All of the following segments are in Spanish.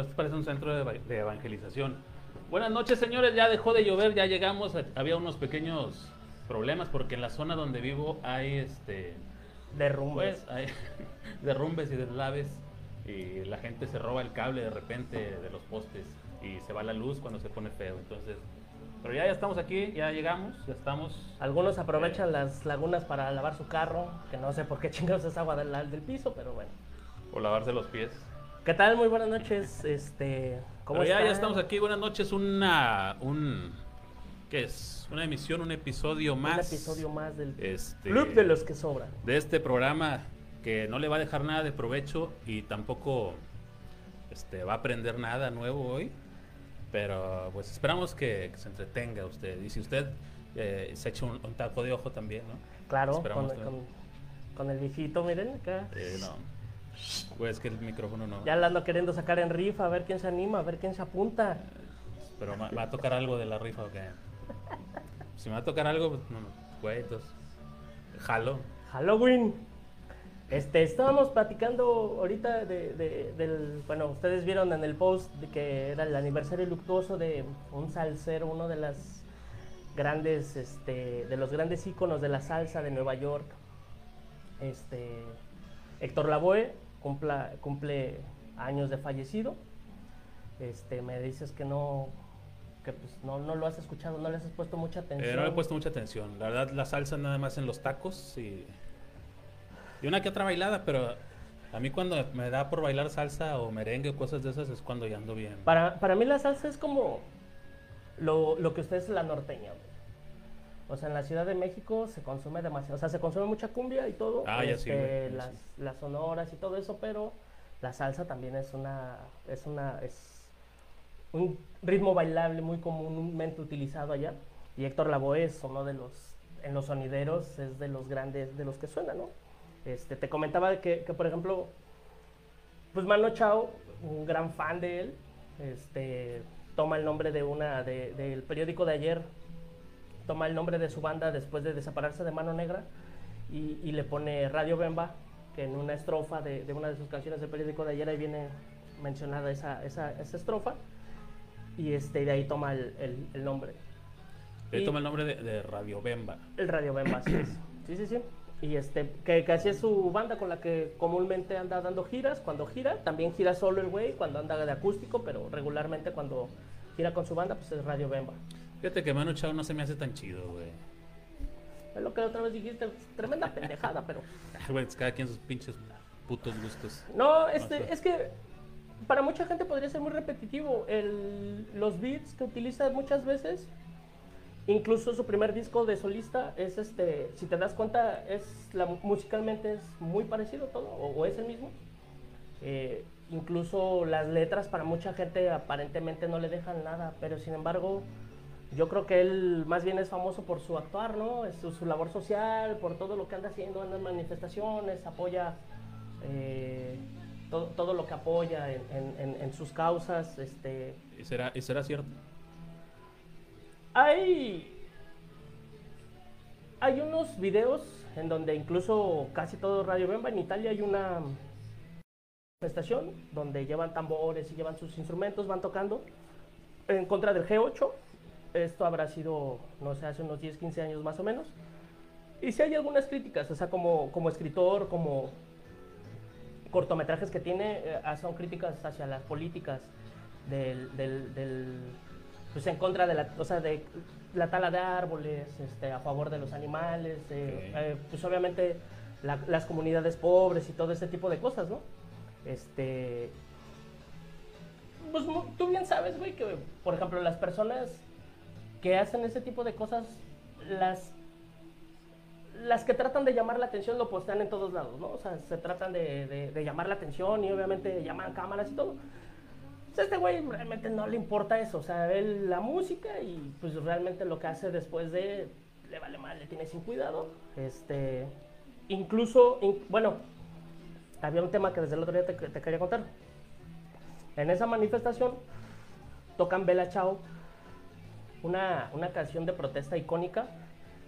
esto parece un centro de, eva- de evangelización. Buenas noches, señores, ya dejó de llover, ya llegamos, había unos pequeños problemas porque en la zona donde vivo hay este Derrumbes. pues hay derrumbes y deslaves y la gente se roba el cable de repente de los postes y se va la luz cuando se pone feo, entonces pero ya ya estamos aquí, ya llegamos, ya estamos Algunos aprovechan las lagunas para lavar su carro, que no sé por qué chingados es agua del, del piso, pero bueno. por lavarse los pies. ¿Qué tal? Muy buenas noches. Este, ¿cómo ya, ya estamos aquí. Buenas noches. Una. Un, ¿Qué es? Una emisión, un episodio más. Un episodio más del Este, Club de los que sobran. de este programa que no le va a dejar nada de provecho y tampoco este, va a aprender nada nuevo hoy. Pero pues esperamos que, que se entretenga usted. Y si usted eh, se echa un, un taco de ojo también, ¿no? Claro, con, Esperamos con, también. con el viejito, miren acá. Eh, no. Pues que el micrófono no. Ya la ando queriendo sacar en rifa, a ver quién se anima, a ver quién se apunta. Pero va a tocar algo de la rifa o qué. Si me va a tocar algo, pues, no, no, güey, entonces. Jalo. Halloween. Este, estábamos platicando ahorita de, de- del, bueno, ustedes vieron en el post de que era el aniversario luctuoso de un salsero, uno de las grandes, este, de los grandes íconos de la salsa de Nueva York, este, Héctor Lavoe, cumpla- cumple años de fallecido. Este, me dices que no, que pues no, no lo has escuchado, no le has puesto mucha atención. Eh, no le he puesto mucha atención. La verdad, la salsa nada más en los tacos y. Y una que otra bailada, pero a mí cuando me da por bailar salsa o merengue o cosas de esas es cuando ya ando bien. Para, para mí la salsa es como lo, lo que usted es la norteña. güey. O sea, en la Ciudad de México se consume demasiado. O sea, se consume mucha cumbia y todo. Ah, ya este, ya las, las sonoras y todo eso, pero la salsa también es una. Es una. Es un ritmo bailable muy comúnmente utilizado allá. Y Héctor Lavoe es uno de los. En los sonideros es de los grandes, de los que suenan, ¿no? Este, te comentaba que, que, por ejemplo, pues Mano Chao, un gran fan de él, este, toma el nombre de una de- del periódico de ayer, toma el nombre de su banda después de desaparecerse de Mano Negra y, y le pone Radio Bemba, que en una estrofa de, de una de sus canciones del periódico de ayer ahí viene mencionada esa, esa, esa estrofa y este, de ahí toma el, el- el nombre. Le Y- toma el nombre de, de Radio Bemba. El Radio Bemba, así es. Sí, sí, sí. Y este, que, que así es su banda con la que comúnmente anda dando giras. Cuando gira, también gira solo el güey, cuando anda de acústico, pero regularmente cuando gira con su banda, pues es Radio Bemba. Fíjate que Manu Chao no se me hace tan chido, güey. Es lo que otra vez dijiste, tremenda pendejada, pero. Ah, Güey, es cada quien sus pinches putos gustos. No, No sé. este, es que para mucha gente podría ser muy repetitivo. El, los beats que utiliza muchas veces, incluso su primer disco de solista, es este, si te das cuenta, es la, musicalmente es muy parecido todo, o, o es el mismo. Eh, incluso las letras para mucha gente aparentemente no le dejan nada, pero sin embargo, yo creo que él más bien es famoso por su actuar, ¿no? Es su, su labor social, por todo lo que anda haciendo en las manifestaciones, apoya eh, todo, todo lo que apoya en, en- en- en sus causas. Este, ¿Y será, será cierto? hay, hay unos videos en donde incluso casi todo Radio Bemba en Italia hay una manifestación donde llevan tambores y llevan sus instrumentos, van tocando en contra del G8. Esto habrá sido, no sé, hace unos 10, 15 años más o menos. Y si hay algunas críticas, o sea, como, como escritor, como cortometrajes que tiene, eh, son críticas hacia las políticas del, del, del- pues en contra de la, o sea, de la tala de árboles, este, a favor de los animales, eh, Ok. eh, pues obviamente la- las comunidades pobres y todo ese tipo de cosas, ¿no? Este, pues tú bien sabes, güey, que por ejemplo las personas que hacen ese tipo de cosas, las las que tratan de llamar la atención lo postean en todos lados, ¿no? O sea, se tratan de, de- llamar la atención y obviamente llaman cámaras y todo. Este güey realmente no le importa eso, o sea, él la música y pues realmente lo que hace después de le vale mal, le tiene sin cuidado. Este, incluso, in- bueno, había un tema que desde el otro día te, te quería contar. En esa manifestación tocan Bella Chao, una, una canción de protesta icónica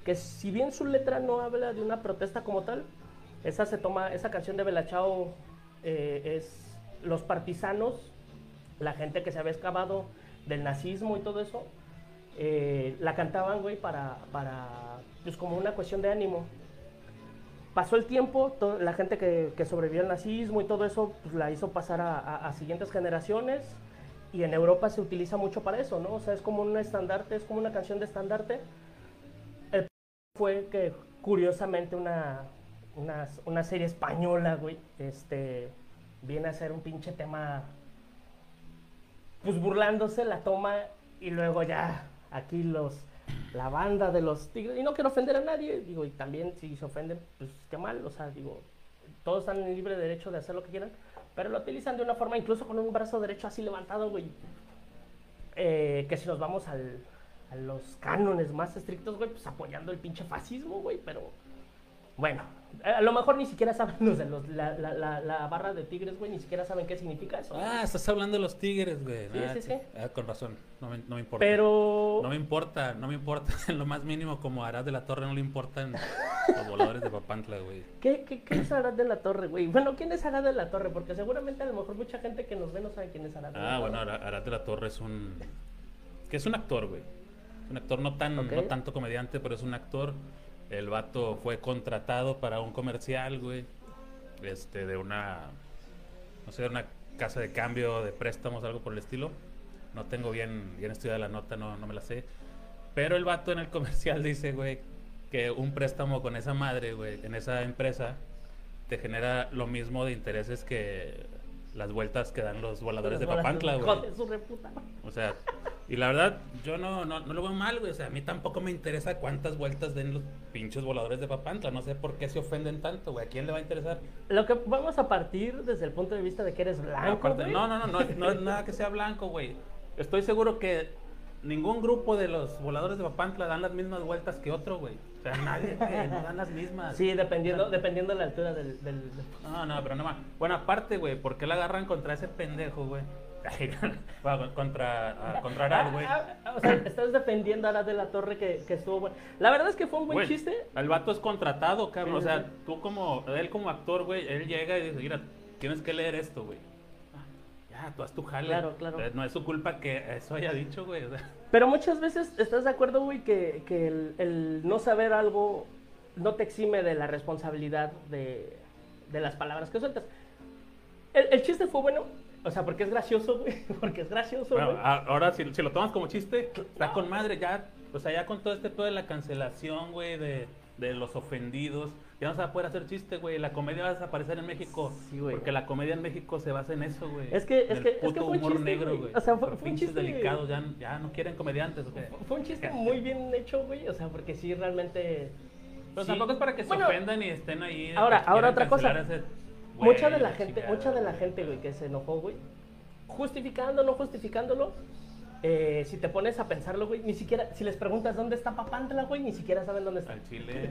que si bien su letra no habla de una protesta como tal, esa se toma, esa canción de Bella Chao eh, es los partisanos la gente que se había escapado del nazismo y todo eso, eh, la cantaban, güey, para, para, pues como una cuestión de ánimo. Pasó el tiempo, to- la gente que, que sobrevivió al nazismo y todo eso, pues la hizo pasar a siguientes generaciones. Y en Europa se utiliza mucho para eso, ¿no? O sea, es como un estandarte, es como una canción de estandarte. El fue que, curiosamente, una, una, una serie española, güey, este, viene a ser un pinche tema pues burlándose, la toma y luego ya aquí los la banda de los tigres y no quiero ofender a nadie, digo, y también si se ofenden, pues qué mal, o sea, digo, todos están en libre derecho de hacer lo que quieran, pero lo utilizan de una forma incluso con un brazo derecho así levantado, güey. Eh, que si nos vamos al, a los cánones más estrictos, güey, pues apoyando el pinche fascismo, güey, pero bueno, a lo mejor ni siquiera saben los de los, la, la, la, la barra de tigres, güey, ni siquiera saben qué significa eso. Ah, estás hablando de los tigres, güey. Sí, Ah, sí, sí. Ah, con razón. No me, no me importa. Pero No me importa, no me importa. En lo más mínimo, como Arad de la Torre, no le importan los voladores de Papantla, güey. ¿Qué, qué, qué es Arad de la Torre, güey? Bueno, ¿quién es Arad de la Torre? Porque seguramente a lo mejor mucha gente que nos ve no sabe quién es Arad de la Ah, Torre. bueno, Ara- Arad de la Torre es un. que es un actor, güey. Un actor no tan, no tanto comediante, pero es un actor. El vato fue contratado para un comercial, güey. Este, de una. No sé, de una casa de cambio, de préstamos, algo por el estilo. No tengo bien, bien estudiada la nota, no, no me la sé. Pero el vato en el comercial dice, güey, que un préstamo con esa madre, güey, en esa empresa, te genera lo mismo de intereses que las vueltas que dan los voladores de Papantla, güey. O sea, y la verdad, yo no, no, no lo veo mal, güey. O sea, a mí tampoco me interesa cuántas vueltas den los pinches voladores de Papantla. No sé por qué se ofenden tanto, güey. ¿A quién le va a interesar? Lo que vamos a partir desde el punto de vista de que eres blanco, Aparte, no, no, no, no, no es nada que sea blanco, güey. Estoy seguro que ningún grupo de los voladores de Papantla dan las mismas vueltas que otro, güey. O sea, nadie, güey, no dan las mismas. Sí, dependiendo, dependiendo de la altura del... del- del- No, no, pero no más. Bueno, aparte, güey, ¿por qué la agarran contra ese pendejo, güey? Contra, ah, contra Arad, güey. Ah, ah, o sea, estás defendiendo a Arad de la Torre que, que estuvo bueno. La verdad es que fue un buen Güey, chiste. El vato es contratado, cabrón. Sí, O sea, sí. tú como, él como actor, güey, él llega y dice, mira, tienes que leer esto, güey. Ah, Ya, tú haz tu jale. Claro, claro. Eh, No es su culpa que eso haya dicho, güey. o sea. Pero muchas veces estás de acuerdo, güey, que, que el, el no saber algo no te exime de la responsabilidad de, de las palabras que sueltas. El, el chiste fue bueno, o sea, porque es gracioso, güey, porque es gracioso, Bueno, güey. ahora si, si lo tomas como chiste, está con madre ya. O sea, ya con todo este pedo de la cancelación, güey, de, de los ofendidos, ya no se va a poder hacer chiste, güey. La comedia va a desaparecer en México. Sí, güey. Porque la comedia en México se basa en eso, güey. Es que- es que- es que puto fue un humor chiste, negro, güey. güey. O sea, fue- fue un chiste- delicados, ya, ya no quieren comediantes, ¿o qué? Fue un chiste muy bien hecho, güey, o sea, porque sí, realmente... Pero sí. tampoco es para que se Bueno, ofendan y estén ahí. ahora- ahora otra cosa. ese güey, mucha de la la gente, chingada, mucha de la gente, güey, que se enojó, güey, justificando, no justificándolo, eh, si te pones a pensarlo, güey, ni siquiera, si les preguntas dónde está Papantla, güey, ni siquiera saben dónde está. Al chile.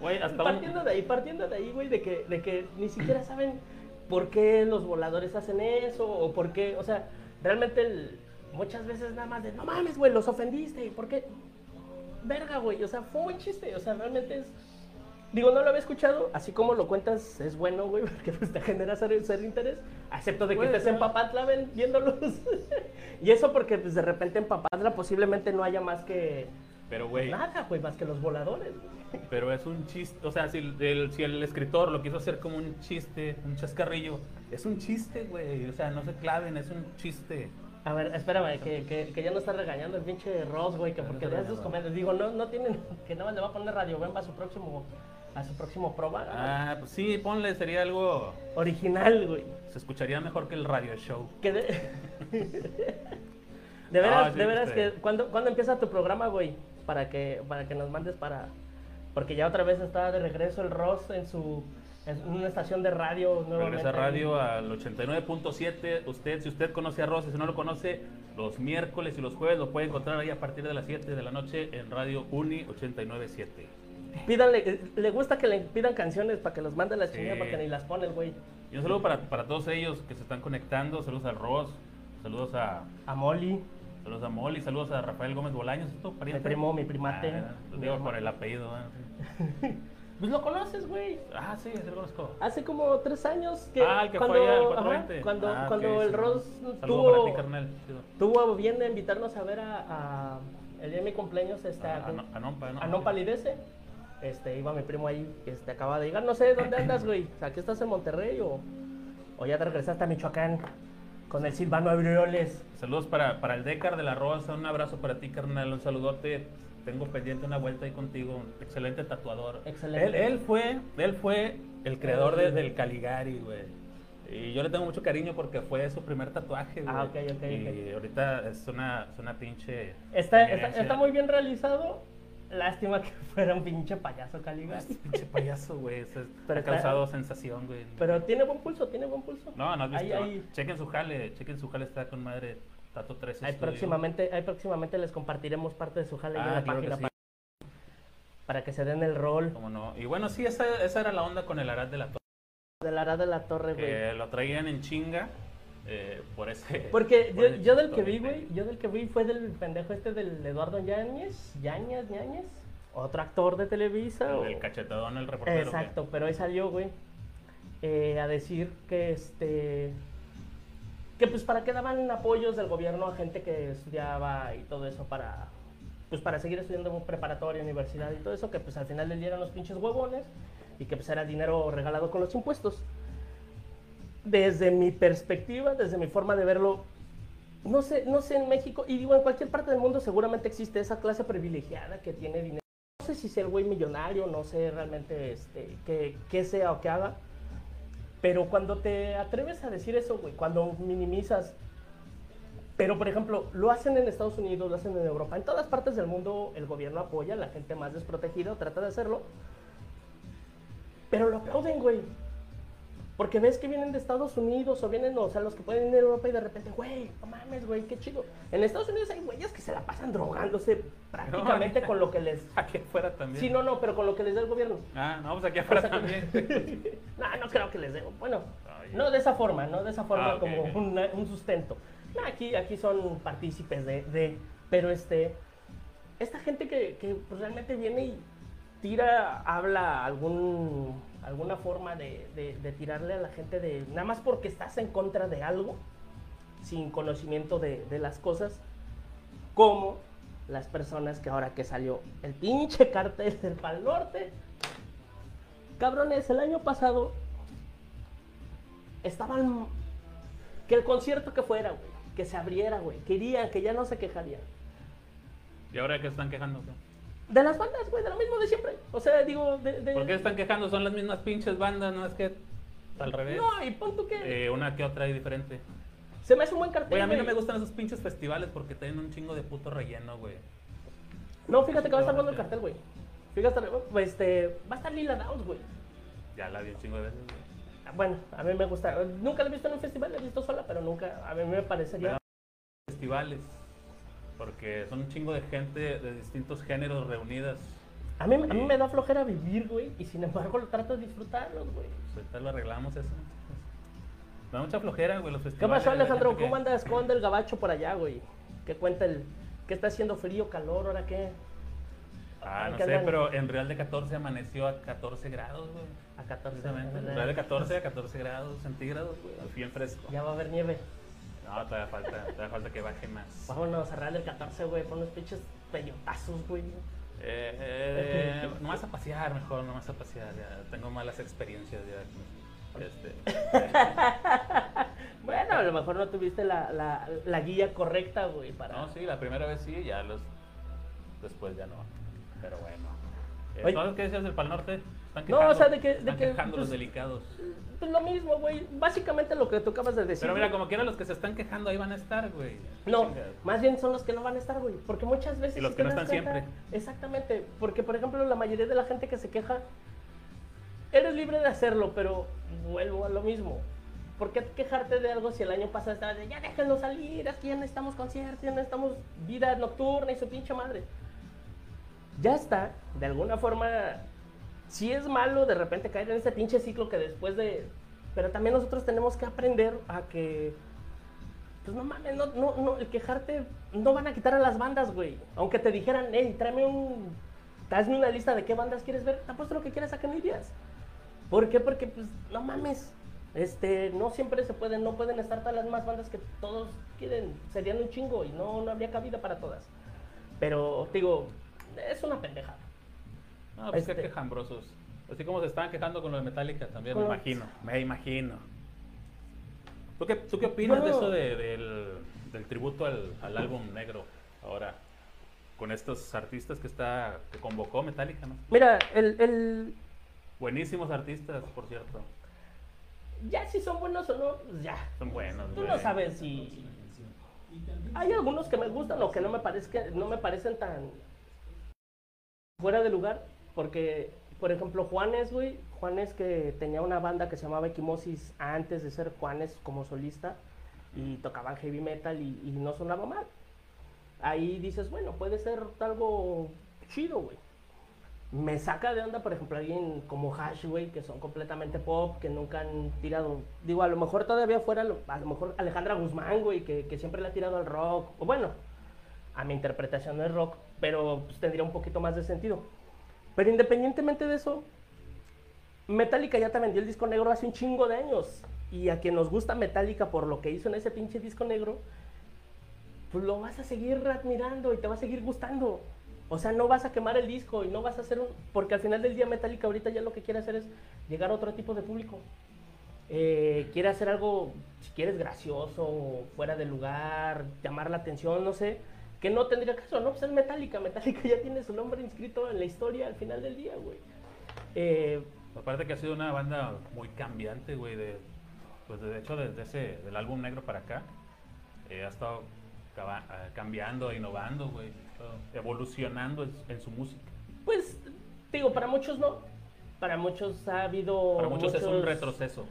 Güey, hasta Partiendo un... de ahí, partiendo de ahí, güey, de que, de que ni siquiera saben por qué los voladores hacen eso, o por qué, o sea, realmente el- muchas veces nada más de, no mames, güey, los ofendiste, ¿por qué? Verga, güey, o sea, fue un chiste, o sea, realmente es... Digo, no lo había escuchado, así como lo cuentas, es bueno, güey, porque pues te genera ser, ser interés, excepto de que Güey, estés en no. Papatla ven- viéndolos. y eso porque pues de repente en Papatla posiblemente no haya más que... Pero, güey, Nada, güey, más que los voladores. güey. pero es un chiste. O sea, si el, si el escritor lo quiso hacer como un chiste, un chascarrillo, es un chiste, güey. O sea, no se claven, es un chiste. A ver, espérame, que, que, que ya no está regañando el pinche Ross, güey, que porque no regañando. comentarios, digo, no, no tienen, que nada más le va a poner Radio Bemba a su próximo, a su próximo prueba. Ah, pues sí, ponle, sería algo. Original, güey. Se escucharía mejor que el radio show. Que de... de veras, sí, de veras este. que, ¿cuándo, ¿cuándo empieza tu programa, güey? Para que, para que nos mandes para... Porque ya otra vez está de regreso el Ross en su, en una estación de radio. Regresa radio al 89.7. Usted, si usted conoce a Rosa, si no lo conoce, los miércoles y los jueves lo puede encontrar ahí a partir de las 7 de la noche en Radio Uni 89.7. Pídanle, eh, le gusta que le pidan canciones para que los mande a la Sí. chingada porque ni las pone el güey. Y un saludo para, para todos ellos que se están conectando. Saludos al Ross, saludos a, A Molly, saludos a Molly, saludos a Rafael Gómez Bolaños. ¿Es tu mi primo, mi primate. Ah, lo digo por el apellido. ¿eh? Pues lo conoces, güey. Ah, sí, sí lo conozco. Hace como tres años que. Ah, el que cuando, fue allá al ajá, 420. cuando, Ah, cuando ok, el sí. Ross Saludos tuvo, para ti, carnal. Tuvo bien de invitarnos a ver a, a- el día de mi cumpleaños, este, a, a a Palidece. Este, iba mi primo ahí, este, acaba de llegar. No sé, ¿dónde andas, güey? O sea, ¿aquí estás en Monterrey o, o ya te regresaste a Michoacán con el Silvano Abrioles? Saludos para, para el Decar de la Rosa, un abrazo para ti, carnal, un saludote. Tengo pendiente una vuelta ahí contigo, un excelente tatuador. Excelente. Él, él fue, él fue el creador de- del Caligari, güey. Y yo le tengo mucho cariño porque fue su primer tatuaje, güey. Ah, ok, ok, Y ahorita es una, es una pinche. Está, está muy bien realizado. Lástima que fuera un pinche payaso Caligari. Este pinche payaso, güey. eso es- Pero ha causado sensación, güey. Pero tiene buen pulso, tiene buen pulso. No, no has visto. Ahí, ahí, Chequen su jale, chequen su jale, está con madre. Tato 13. ahí próximamente, ahí próximamente les compartiremos parte de su jale Ah, en la claro que página sí. para, que se den el rol ¿Cómo no? Y bueno, sí, esa, esa era la onda con el Arad de la Torre. de la Arad de la Torre, güey. Que lo traían en chinga eh, por ese. Porque por yo, ese yo del que vi, güey, yo del que vi fue del pendejo este del Eduardo Yáñez, Yáñez, Yáñez, otro actor de Televisa. o- El, el cachetadón, el reportero. Exacto, pero ahí salió, güey, eh, a decir que este. Que pues para qué daban apoyos del gobierno a gente que estudiaba y todo eso para. Pues para seguir estudiando en preparatoria, universidad y todo eso, que pues al final le dieron los pinches huevones y que pues era dinero regalado con los impuestos. Desde mi perspectiva, desde mi forma de verlo, no sé, no sé en México, y digo en cualquier parte del mundo seguramente existe esa clase privilegiada que tiene dinero. No sé si sea el güey millonario, no sé realmente este, qué, sea o qué haga. Pero cuando te atreves a decir eso, güey, cuando minimizas. Pero, por ejemplo, lo hacen en Estados Unidos, lo hacen en Europa. En todas partes del mundo el gobierno apoya a la gente más desprotegida trata de hacerlo. Pero lo aplauden, güey. Porque ves que vienen de Estados Unidos o vienen, o sea, los que pueden ir a Europa y de repente, güey, no mames, güey, qué chido. En Estados Unidos hay güeyes que se la pasan drogándose prácticamente No, con lo que les... Aquí afuera también. Sí, no, no, pero con lo que les da el gobierno. Ah, no, pues aquí afuera O sea, también. no, no creo que les dé. Bueno, Ay. no de esa forma, no de esa forma Ah, como una- un sustento. No, aquí, aquí son partícipes de, de- Pero este. Esta gente que, que, pues, realmente viene y tira, habla algún, alguna forma de, de- tirarle a la gente de. Nada más porque estás en contra de algo, sin conocimiento de, de las cosas, como las personas que ahora que salió el pinche cartel del Pal Norte. Cabrones, el año pasado estaban. Que el concierto que fuera, güey. Que se abriera, güey. Querían, que ya no se quejarían. ¿Y ahora qué están quejando? De las bandas, güey, de lo mismo de siempre. O sea, digo, de. de- ¿Por qué están quejando? Son las mismas pinches bandas, no es que al revés. No, y pon tú que. Eh, una que otra y diferente. se me hace un buen cartel. Güey, a mí no me gustan esos pinches festivales porque tienen un chingo de puto relleno, güey. No, fíjate que va a estar bueno el cartel, güey. Fíjate, pues, este. Va a estar Lila Downs, güey. Ya la vi un chingo de veces, güey. Bueno, a mí me gusta. Nunca la he visto en un festival, la he visto sola, pero nunca. A mí me parecería. Festivales. Porque son un chingo de gente de distintos géneros reunidas. A mí, a mí me da flojera vivir, güey. Y sin embargo, lo trato de disfrutarlos, güey. Pues ahorita lo arreglamos eso. Da mucha flojera, güey, los ¿Qué festivales. pasó, la Alejandro? ¿Cómo anda el gabacho por allá, güey? ¿Qué cuenta el. ¿Qué está haciendo frío, calor? ¿Ahora qué? Ah, no ¿Qué sé, andan? pero en Real de 14 amaneció a 14 grados, güey. A 14. Precisamente. ¿verdad? Real de 14 a 14 grados centígrados, güey. Al bien fresco. Ya va a haber nieve. No, todavía falta, todavía falta que baje más. Vámonos a Real del 14, güey. Pon unos pinches peyotazos, güey. Eh, eh, nomás a pasear, mejor, nomás a pasear. Ya tengo malas experiencias ya. Este, Bueno, a lo mejor no tuviste la, la, la guía correcta, güey, para... no, sí, la primera vez sí, ya los. Después ya no. Pero bueno. Eh, Oye. ¿Sabes qué decías del Pal Norte? Están No, o sea, de que- de están que, quejando los pues, delicados. Pues lo mismo, güey. Básicamente lo que tú acabas de decir. Pero mira, como quiera, los que se están quejando ahí van a estar, güey. No, más bien son los que no van a estar, güey. Porque muchas veces. Y los si que no están cuenta- siempre. Exactamente. Porque, por ejemplo, la mayoría de la gente que se queja. Eres libre de hacerlo, pero vuelvo a lo mismo. ¿Por qué quejarte de algo si el año pasado estabas de ya déjenlo salir, es que ya necesitamos conciertos, ya necesitamos vida nocturna y su pinche madre? Ya está, de alguna forma, sí es malo de repente caer en ese pinche ciclo que después de... Pero también nosotros tenemos que aprender a que pues no mames, no, no, no, el quejarte no van a quitar a las bandas, güey. Aunque te dijeran, hey, tráeme un, hazme una lista de qué bandas quieres ver, te apuesto lo que quieras a que no irías. ¿Por qué? Porque, pues, no mames. Este, no siempre se pueden, no pueden estar todas las más bandas que todos quieren, serían un chingo y no, no habría cabida para todas. Pero, digo, es una pendejada. No, pues qué Este- quejambrosos. Así como se estaban quejando con lo de Metallica también, me imagino. Me imagino. ¿Tú qué, tú qué opinas de eso de- del, del tributo al, al álbum negro ahora? Con estos artistas que está que convocó Metallica, ¿no? Mira, el, el, Buenísimos artistas, por cierto. ya si son buenos o no, pues ya. Son buenos. Tú güey. no sabes si... Hay algunos que me gustan o que no me, parezca, no me parecen tan fuera de lugar, porque, por ejemplo, Juanes, güey, Juanes que tenía una banda que se llamaba Equimosis antes de ser Juanes como solista, y tocaban heavy metal y, no sonaba mal. Ahí dices, bueno, puede ser algo chido, güey. Me saca de onda, por ejemplo, alguien como Hash, güey, que son completamente pop, que nunca han tirado. Digo, a lo mejor todavía fuera, a lo mejor Alejandra Guzmán, güey, que, que siempre le ha tirado al rock. O bueno, a mi interpretación no es rock, pero pues, tendría un poquito más de sentido. Pero independientemente de eso, Metallica ya te vendió el disco negro hace un chingo de años. Y a quien nos gusta Metallica por lo que hizo en ese pinche disco negro, pues lo vas a seguir admirando y te va a seguir gustando. O sea, no vas a quemar el disco y no vas a hacer un... Porque al final del día Metallica ahorita ya lo que quiere hacer es llegar a otro tipo de público. Eh, quiere hacer algo, si quieres, gracioso, fuera de lugar, llamar la atención, no sé. Que no tendría caso, ¿no? Pues es Metallica. Metallica ya tiene su nombre inscrito en la historia al final del día, güey. Eh, Aparte que ha sido una banda muy cambiante, güey. De, pues de hecho, desde ese, del álbum negro para acá, eh, ha estado eh, cambiando, innovando, güey. Evolucionando en, en su música. Pues, digo, para muchos no. Para muchos ha habido. Para muchos, es un retroceso.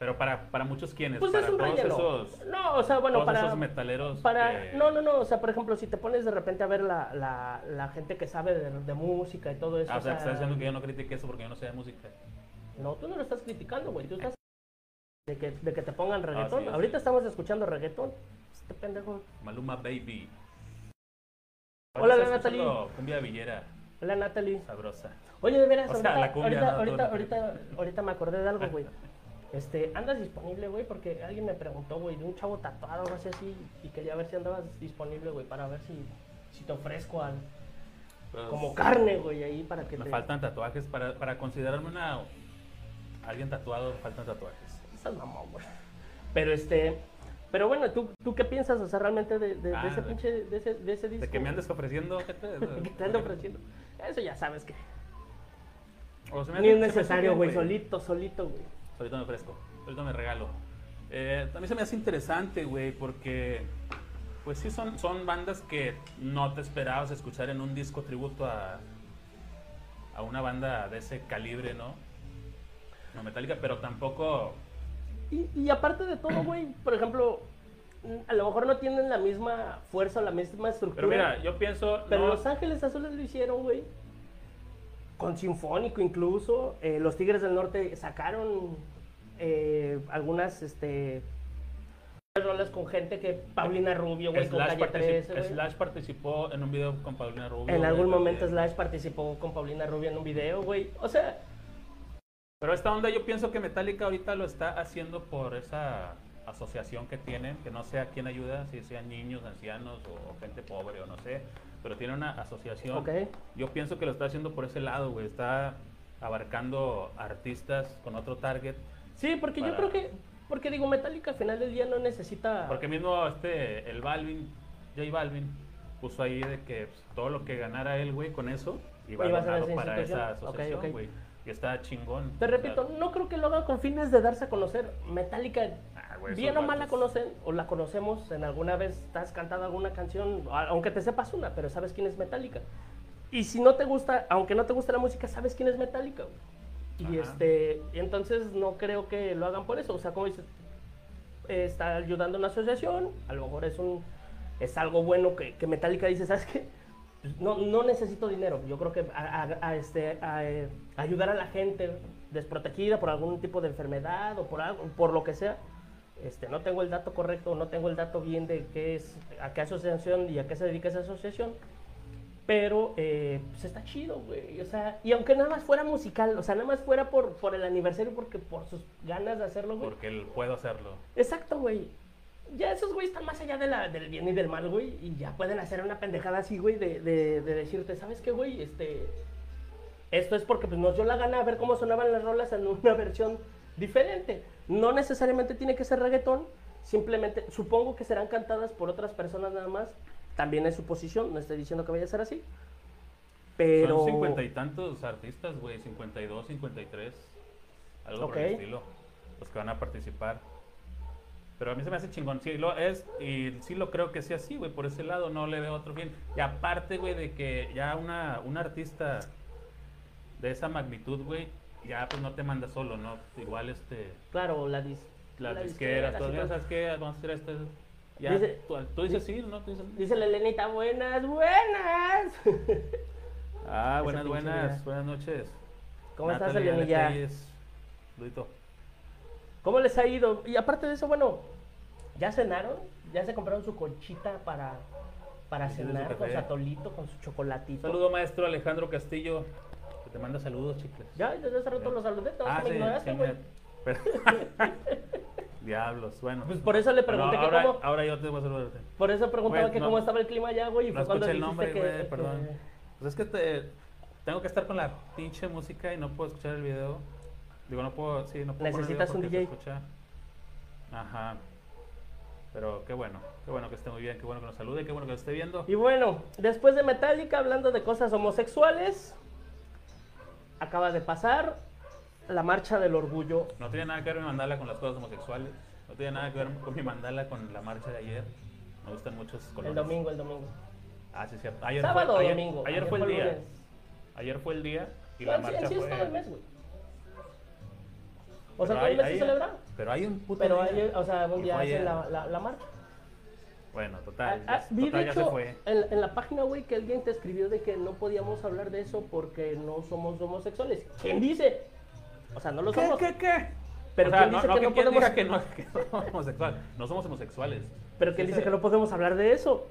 Pero para, para muchos, ¿quiénes? Pues para es un todos relleno. esos, no, o sea, bueno, para. esos metaleros. Para, que- no, no, no, o sea, por ejemplo, si te pones de repente a ver la, la, la gente que sabe de, de música y todo eso. Ah, o sea, estás diciendo que yo no critique eso porque yo no sé de música. No, tú no lo estás criticando, güey. Tú estás de que, de que te pongan reggaetón. sí. Ahorita estamos escuchando reggaetón. Este pendejo. Maluma Baby. Hola, la Natalie. Cumbia villera, Hola, Natalie. sabrosa. Oye, de veras, O sea, ahorita, la cumbia, ahorita, no, ahorita, ahorita, ahorita me acordé de algo, güey. Este, ¿andas disponible, güey? Porque alguien me preguntó, güey, de un chavo tatuado, no sé así, y quería ver si andabas disponible, güey, para ver si, si te ofrezco al, Pues, como carne, güey, ahí para que Me te... faltan tatuajes para, para considerarme una alguien tatuado, faltan tatuajes. Estás mamón, güey. Pero este, pero bueno, ¿tú, tú qué piensas, o sea, realmente de, de- de Ah, ese pinche, de ese, de ese disco? De que me andes ofreciendo, gente. ¿Qué te ofreciendo? Eso ya sabes que O se me ni es necesario, güey, solito, solito, güey. Ahorita me ofrezco, ahorita me regalo. Eh, también se me hace interesante, güey, porque pues sí son, son bandas que no te esperabas escuchar en un disco tributo a, a una banda de ese calibre, ¿no? No metálica, pero tampoco Y, y aparte de todo, güey, por ejemplo, a lo mejor no tienen la misma fuerza o la misma estructura. Pero mira, yo pienso. Pero no- Los Ángeles Azules lo hicieron, güey. Con Sinfónico incluso. Eh, los Tigres del Norte sacaron eh, algunas, este... rolas con gente que... Paulina Rubio, güey, con Slash, Calle partici- 13, güey. Slash participó en un video con Paulina Rubio. En güey, algún momento también. Slash participó con Paulina Rubio en un video, güey. O sea, Pero esta onda yo pienso que Metallica ahorita lo está haciendo por esa asociación que tienen, que no sé a quién ayuda, si sean niños, ancianos o gente pobre o no sé, pero tiene una asociación. ok. Yo pienso que lo está haciendo por ese lado, güey. Está abarcando artistas con otro target. Sí, porque yo creo que... Porque digo, Metallica al final del día no necesita... Porque mismo este, el Balvin, J Balvin, puso ahí de que pues, todo lo que ganara él, güey, con eso, iba Iba a ser para esa asociación, güey. Y está chingón. Te repito, no creo que lo hagan con fines de darse a conocer. Metallica, ah, güey, bien o mal la conocen, o la conocemos, en alguna vez te has cantado alguna canción, aunque te sepas una, pero sabes quién es Metallica. Y si no te gusta, aunque no te guste la música, sabes quién es Metallica. güey. Y Ajá. este, entonces no creo que lo hagan por eso. O sea, como dices, eh, está ayudando a una asociación, a lo mejor es un es algo bueno que, que Metallica dice, ¿sabes qué? No, no necesito dinero. Yo creo que a, a- a, este, a, eh, ayudar a la gente desprotegida por algún tipo de enfermedad o por algo, por lo que sea. Este, no tengo el dato correcto, no tengo el dato bien de qué es, a qué asociación y a qué se dedica esa asociación. Pero, eh, pues está chido, güey. O sea, y aunque nada más fuera musical, o sea, nada más fuera por, por el aniversario, porque por sus ganas de hacerlo, güey. Porque él puedo hacerlo. Exacto, güey. Ya esos güeyes están más allá de la, del bien y del mal, güey. Y ya pueden hacer una pendejada así, güey, de, de, de decirte, ¿sabes qué, güey? Este. Esto es porque pues, nos dio la gana a ver cómo sonaban las rolas en una versión diferente. No necesariamente tiene que ser reggaetón, simplemente supongo que serán cantadas por otras personas nada más. También es su posición, no estoy diciendo que vaya a ser así. Pero. Son cincuenta y tantos artistas, güey. 52, 53. Algo por el estilo. Los que van a participar. Pero a mí se me hace chingón. Sí, lo es. Y sí lo creo que sea así, güey. Por ese lado no le veo otro fin. Y aparte, güey, de que ya una, un artista de esa magnitud, güey, ya pues no te manda solo, ¿no? Igual este. Claro, la, dis, la disqueras, disquera, mira, todo. ¿sabes qué? Vamos a hacer esto. Ya, Dice- tú, tú dices sí, ¿no? Tú dices, Dice la Elenita, buenas, buenas. ah, buenas, buenas, buenas noches. ¿Cómo estás, Natalie, Elenilla? Luito. ¿Cómo les ha ido? Y aparte de eso, bueno, ¿ya cenaron? ¿Ya se compraron su conchita para, para ¿Ya tienes cenar su con su atolito, con su chocolatito? Saludo maestro Alejandro Castillo, que te manda saludos, chicles. Ya, desde hace rato los saludé, ah, me sí, ignoraste, sí, güey. me- pero- Diablos, bueno. Pues por eso le pregunté Bueno, que ahora, cómo... ahora yo te voy a saludar. Por eso preguntaba Güey, que no- cómo estaba el clima allá, güey, y No fue cuando escuché el nombre, que... güey, perdón. que- Pues es que te, tengo que estar con la pinche música y no puedo escuchar el video. Digo, no puedo, sí, no puedo Necesitas un DJ. Ajá. Pero qué bueno, qué bueno que esté muy bien, qué bueno que nos salude, qué bueno que nos esté viendo. Y bueno, después de Metallica, hablando de cosas homosexuales, acaba de pasar la marcha del orgullo. No tiene nada que ver mi mandala con las cosas homosexuales. No tiene nada que ver con mi mandala con la marcha de ayer. Me gustan muchos colores. El domingo, el domingo. Ah, sí, cierto. Ayer Sábado o fue, ayer, domingo. Ayer, fue el día. lunes. Ayer fue el día y No, la sí- marcha sí fue. todo el mes, güey. O sea, todo el hay- mes se hay- celebra, Pero hay un puto pero ayer, o sea, un día hacen la, la, la marcha. Bueno, total. Ah, ah, ya, vi total, de ya se hecho fue. en, en la página, güey, que alguien te escribió de que no podíamos hablar de eso porque no somos homosexuales. ¿Quién dice? O sea, no lo somos. ¿Qué, qué? Pero o sea, ¿quién no, dice no que no podemos- que no, que no somos homosexuales. No somos homosexuales. Pero ¿quién Sí, dice que no podemos hablar de eso?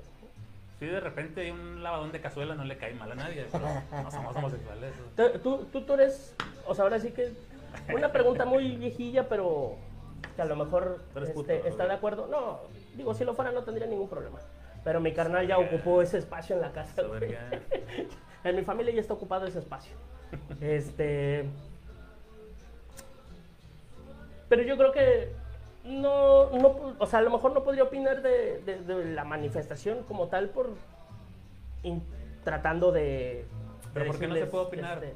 Si de repente un lavadón de cazuela, no le cae mal a nadie. Pero no somos homosexuales. Tú, tú, tú, eres, o sea, ahora sí que una pregunta muy viejilla, pero que a lo mejor este, de acuerdo. No, digo, si lo fuera no tendría ningún problema. Pero mi carnal ya ocupó ese espacio en la casa. En mi familia ya está ocupado ese espacio. Este. Pero yo creo que no, no, o sea, a lo mejor no podría opinar de, de- de la manifestación como tal por in- tratando de. de ¿Pero por qué no se puede opinar? este,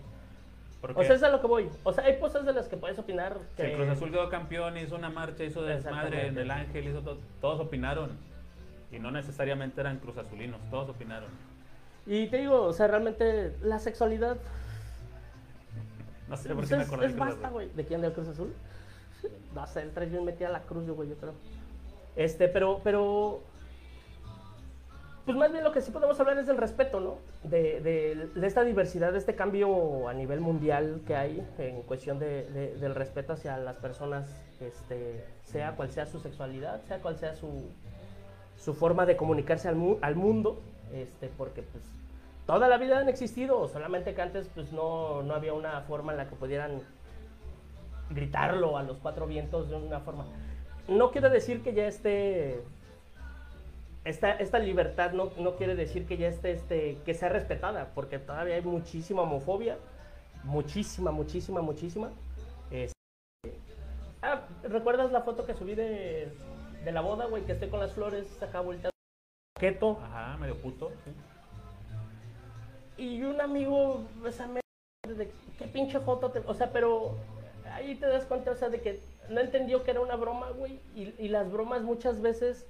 o sea, es a lo que voy. O sea, hay cosas de las que puedes opinar si que. el Cruz Azul quedó campeón, hizo una marcha, hizo desmadre en el Ángel, hizo todo, todos opinaron. Y no necesariamente eran Cruz Azulinos, todos opinaron. Y te digo, o sea, realmente la sexualidad. No sé por pues qué me acordé es de basta, güey. ¿De quién? ¿Del Cruz Azul? No sé, el traes bien metida la cruz, güey, yo creo. Este, pero, pero. Pues más bien lo que sí podemos hablar es del respeto, ¿no? De, de- de esta diversidad, de este cambio a nivel mundial que hay en cuestión de, de- del respeto hacia las personas, este, sea cual sea su sexualidad, sea cual sea su, su forma de comunicarse al, al mundo, este, porque pues toda la vida han existido, solamente que antes pues no, no había una forma en la que pudieran gritarlo a los cuatro vientos de una forma. No quiere decir que ya esté esta, esta libertad no, no quiere decir que ya esté este, que sea respetada, porque todavía hay muchísima homofobia, muchísima, muchísima, muchísima. Este, ah, ¿recuerdas la foto que subí de, de la boda, güey? Que estoy con las flores acá volteado. Keto. Ajá, medio puto. sí. Y un amigo, me de qué pinche foto te, o sea, pero ahí te das cuenta, o sea, de que no entendió que era una broma, güey, y, y las bromas muchas veces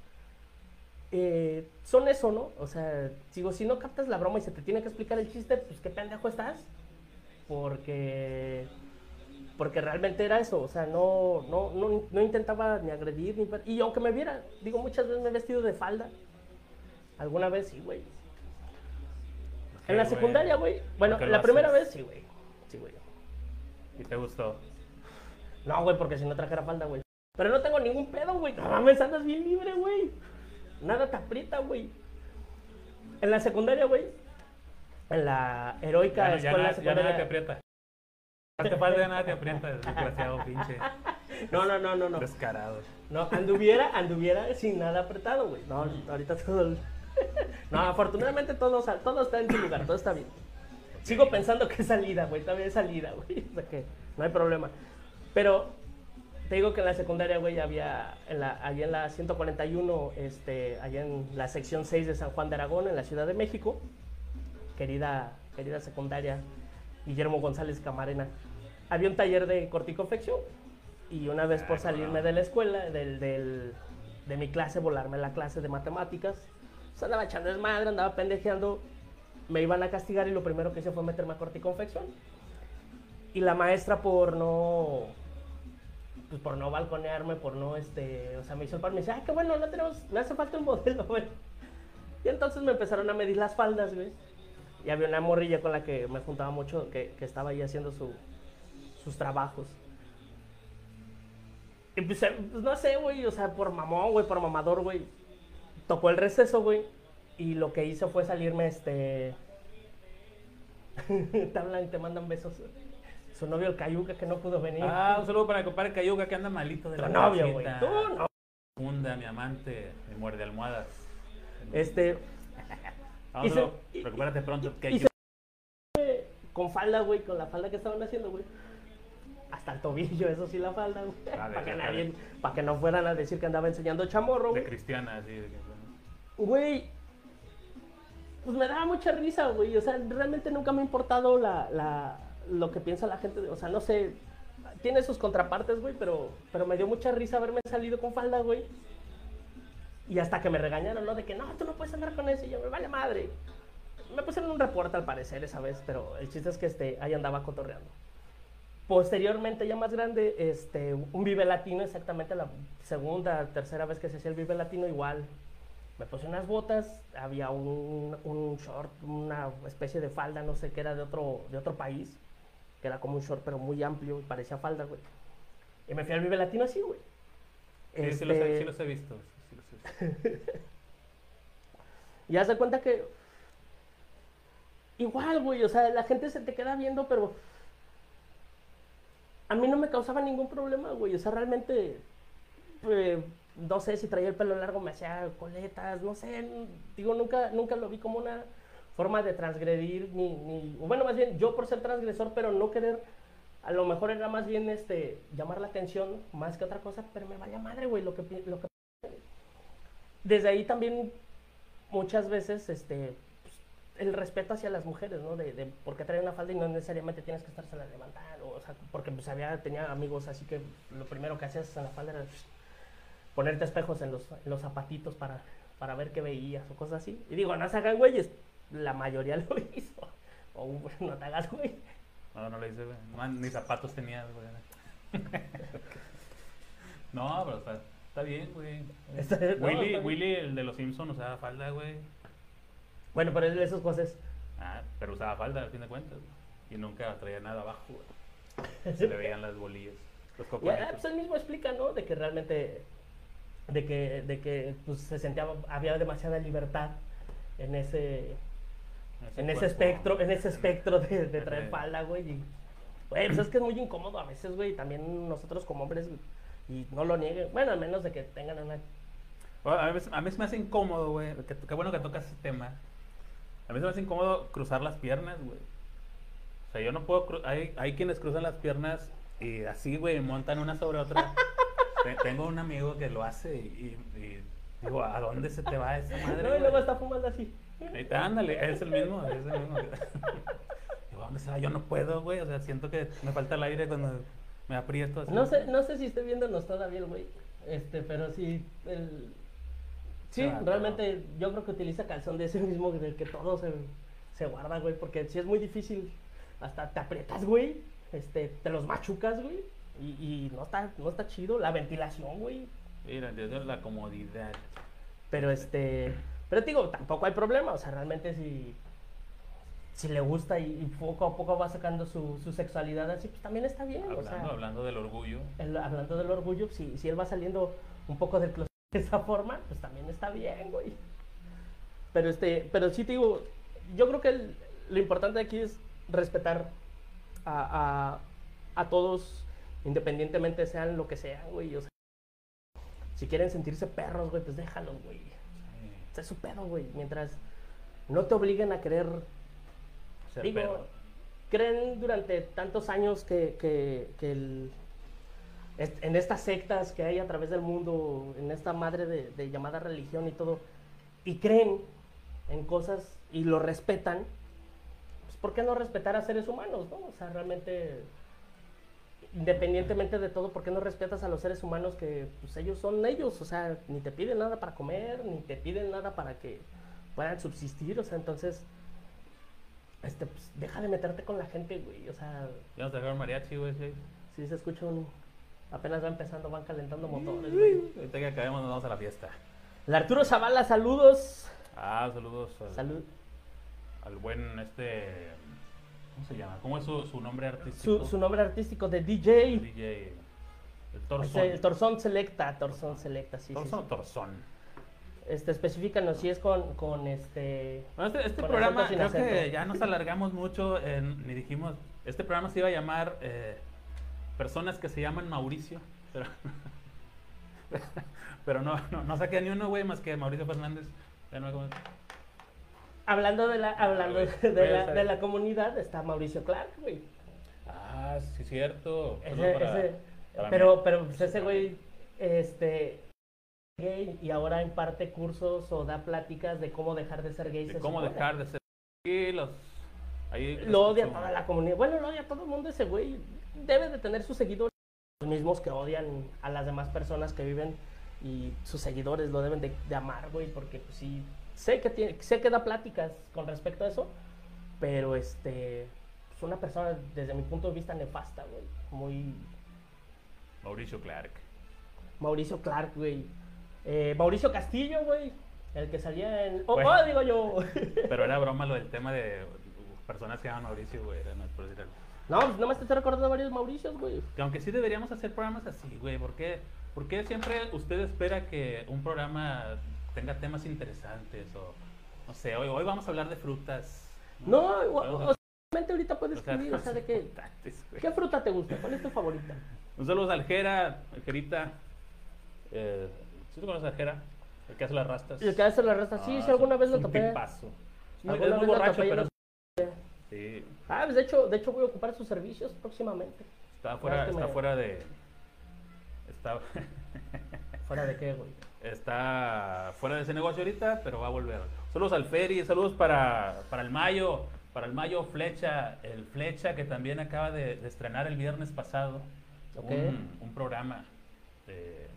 eh, son eso, ¿no? O sea, digo, si no captas la broma y se te tiene que explicar el chiste, pues qué pendejo estás, porque porque realmente era eso, o sea, no, no, no, no intentaba ni agredir, ni, y aunque me viera, digo, muchas veces me he vestido de falda, alguna vez sí, güey, en la secundaria, güey. Bueno, ¿Por qué la primera haces? vez sí, güey. Sí, güey. ¿Y te gustó? No, güey, porque si no trajera falda, güey. Pero no tengo ningún pedo, güey. No mames, andas bien libre, güey. Nada te aprieta, güey. En la secundaria, güey. en la heroica Ya, ya escuela ya secundaria. nada te aprieta. No te falta nada te aprieta, desgraciado pinche. No, no, no, no, no. Descarado. No, anduviera, anduviera sin nada apretado, güey. No, ahorita todo. No, afortunadamente todo, todo está en su lugar, todo está bien. Sigo pensando que es salida, güey, todavía es salida, güey. O sea que no hay problema. Pero te digo que en la secundaria, güey, había, en la, allá en la 141, este, allá en la sección 6 de San Juan de Aragón, en la Ciudad de México, querida, querida secundaria, Guillermo González Camarena, había un taller de corticonfección. Y una vez por Ah, salirme de la escuela, del, del- de mi clase, volarme la clase de matemáticas, pues andaba echando desmadre, andaba pendejeando, me iban a castigar y lo primero que hice fue meterme a corticonfección. Y la maestra por no, pues por no balconearme, por no, este, o sea, me hizo el par, me dice, ay, qué bueno, no tenemos, me hace falta un modelo, güey. Y entonces me empezaron a medir las faldas, güey. Y había una morrilla con la que me juntaba mucho, que, que estaba ahí haciendo su, sus trabajos. Y pues, eh, pues, no sé, güey, o sea, por mamón, güey, por mamador, güey. Tocó el receso, güey. Y lo que hizo fue salirme, este... te hablan y te mandan besos. Su novio, el Cayuca, que no pudo venir. Ah, un saludo para mi compadre Cayuga que anda malito de tu la novio, güey. Tú no. Funda, mi amante, me muerde almohadas. Este, Vamos, y se- bro, y- recupérate pronto. que y se- con falda, güey, con la falda que estaban haciendo, güey. Hasta el tobillo, eso sí, la falda, güey. Para, que nadie, para que no fueran a decir que andaba enseñando chamorro, De cristiana. De que, Güey, pues me daba mucha risa, güey. O sea, realmente nunca me ha importado la, la, lo que piensa la gente. O sea, no sé, tiene sus contrapartes, güey, pero, pero me dio mucha risa haberme salido con falda, güey. Y hasta que me regañaron, ¿no? De que no, tú no puedes andar con eso. Y yo, me vale madre. Me pusieron un reporte al parecer esa vez, pero el chiste es que este, ahí andaba cotorreando. Posteriormente, ya más grande, este, un Vive Latino, exactamente la segunda, tercera vez que se hacía el Vive Latino, igual. Me puse unas botas, había un, un short, una especie de falda, no sé qué era de otro, de otro país, que era como un short, pero muy amplio y parecía falda, güey. Y me fui al Vive Latino así, güey. Sí, sí, los he, Este, sí los he visto. sí los he visto. Y haz de cuenta que. Igual, güey, o sea, la gente se te queda viendo, pero. A mí no me causaba ningún problema, güey. O sea, realmente. eh, no sé si traía el pelo largo, me hacía coletas, no sé. Digo, nunca, nunca lo vi como una forma de transgredir, ni, ni. o Bueno, más bien, yo por ser transgresor, pero no querer. A lo mejor era más bien este llamar la atención más que otra cosa, pero me valía madre, güey, lo que, lo que desde ahí también muchas veces este pues, el respeto hacia las mujeres, ¿no? De, de por qué traer una falda y no necesariamente tienes que estársela levantando, o sea, porque pues había, tenía amigos así que lo primero que hacías en la falda era pues, ponerte espejos en los, en los zapatitos para, para ver qué veías o cosas así. Y digo, no se hagan güeyes, la mayoría lo hizo. O no te hagas güey. No, no lo hice, güey. No, ni zapatos tenías, güey. no, pero está, está bien, güey. Está- no, Willy, está bien. Willy, el de los Simpsons, usaba falda, güey. Bueno, pero es de esas cosas. Ah, pero usaba falda, al fin de cuentas. güey. Y nunca traía nada abajo, güey. Se le veían las bolillas, los Y, coconitos. pues él mismo explica, ¿no? De que realmente, de que, de que pues, se sentía, había demasiada libertad en ese, en ese espectro, en ese espectro de, de traer falda, güey. Y, güey, pues es que es muy incómodo a veces, güey. También nosotros como hombres, y no lo nieguen. Bueno, al menos de que tengan una... Bueno, a, mí, a mí se me hace incómodo, güey. Qué bueno que tocas ese tema. A mí se me hace incómodo cruzar las piernas, güey. O sea, yo no puedo. cru- Hay, hay quienes cruzan las piernas y así, güey, montan una sobre otra. Te- Tengo un amigo que lo hace y, y digo, ¿a dónde se te va esa madre? No, y luego está fumando así. Ahí está, ándale, es el mismo, es el mismo. Digo, ¿dónde va? Yo no puedo, güey. O sea, siento que me falta el aire cuando me aprieto así. No sé, no sé si esté viéndonos todavía el güey. Este, pero sí, el... Sí, Ah, pero- realmente yo creo que utiliza calzón de ese mismo del que todo se, se guarda, güey, porque sí es muy difícil. Hasta te aprietas, güey, este, te los machucas, güey, y, y no, está, no está chido. La ventilación, güey, Mira, Dios, la comodidad. pero este, pero te digo, tampoco hay problema, o sea, realmente si, si le gusta y, y poco a poco va sacando su, su sexualidad así, pues también está bien, Hablando, o sea. hablando del orgullo. el- hablando del orgullo, si, si él va saliendo un poco del closet de esa forma, pues también está bien, güey. Pero este, pero sí te digo, yo creo que el- lo importante aquí es respetar a, a, a todos, independientemente sean lo que sean, güey. O sea, si quieren sentirse perros, güey, pues déjalos, güey. Es su pedo, güey. Mientras no te obliguen a querer Ser Digo, perro. creen durante tantos años que, que- que el- est- en estas sectas que hay a través del mundo, en esta madre de, de llamada religión y todo, y creen en cosas y lo respetan, pues ¿por qué no respetar a seres humanos, no? O sea, realmente, independientemente de todo, ¿por qué no respetas a los seres humanos que pues, ellos son ellos? O sea, ni te piden nada para comer, ni te piden nada para que puedan subsistir, o sea, entonces este, pues, deja de meterte con la gente, güey. O sea, Ya nos trajeron mariachi, güey. Sí. si se escucha un... Apenas va empezando, van calentando motores, güey. Ahorita que acabemos nos vamos a la fiesta. El Arturo Zavala, saludos. Ah, saludos al, Salud. al buen este... ¿Cómo se llama? ¿Cómo es su, su nombre artístico? Su, su nombre artístico de DJ. DJ. El Torzón. Es el Torzón Selecta, Torzón Selecta, sí, sí, ¿Torzón o sí. Torzón? Este, específicanos si es con, con este... Bueno, este, este Con programa acento que ya nos alargamos mucho, en- ni dijimos, este programa se iba a llamar eh, Personas que se llaman Mauricio, pero, pero no, no, no saqué ni uno, güey, más que Mauricio Fernández. Ya no me acuerdo. Hablando de la, hablando de, güey, de la, ese- de la comunidad, está Mauricio Clark, güey. Ah, sí, cierto. Ese- Saludos para- ese- para pero, mí. pero pues, ese güey, este, gay y ahora imparte cursos o da pláticas de cómo dejar de ser gay. De se cómo supone. dejar de ser. Y los. Ahí Lo odia toda la comunidad. Bueno, lo odia todo el mundo ese güey. Debe de tener sus seguidores, los mismos que odian a las demás personas que viven y sus seguidores lo deben de, de amar, güey, porque pues sí, sé que tiene, sé que da pláticas con respecto a eso, pero este, es una persona desde mi punto de vista nefasta, güey, muy Mauricio Clark. Mauricio Clark, güey, Eh, Mauricio Castillo, güey, el que salía en, oh, Bueno. oh, digo yo, Pero era broma lo del tema de personas que llaman Mauricio, güey. era no por decir algo. no, pues nomás te estoy recordando varios Mauricios, güey. Que aunque sí deberíamos hacer programas así, güey. ¿Por qué, por qué siempre usted espera que un programa tenga temas interesantes? O no sé, hoy, hoy vamos a hablar de frutas. No, o, Vamos a- o- solamente ahorita puedes escribir, o sea, de qué. ¿qué fruta te gusta? ¿Cuál es tu favorita? Un saludo a Aljera, Aljerita. Eh, ¿Sí tú conoces a Aljera? El que hace las rastas. El que hace la resta, sí, Ah, sí, alguna vez lo un topé. tipazo. Es muy, es muy borracho, pero... Sí, Ah, pues de hecho, de hecho voy a ocupar sus servicios próximamente. está fuera, está me- fuera de... Está, ¿Fuera de qué, güey? Está fuera de ese negocio ahorita, pero va a volver. Saludos al Feri, saludos para, para el Mayo, para el Mayo Flecha, el Flecha que también acaba de, de estrenar el viernes pasado un, un programa. de-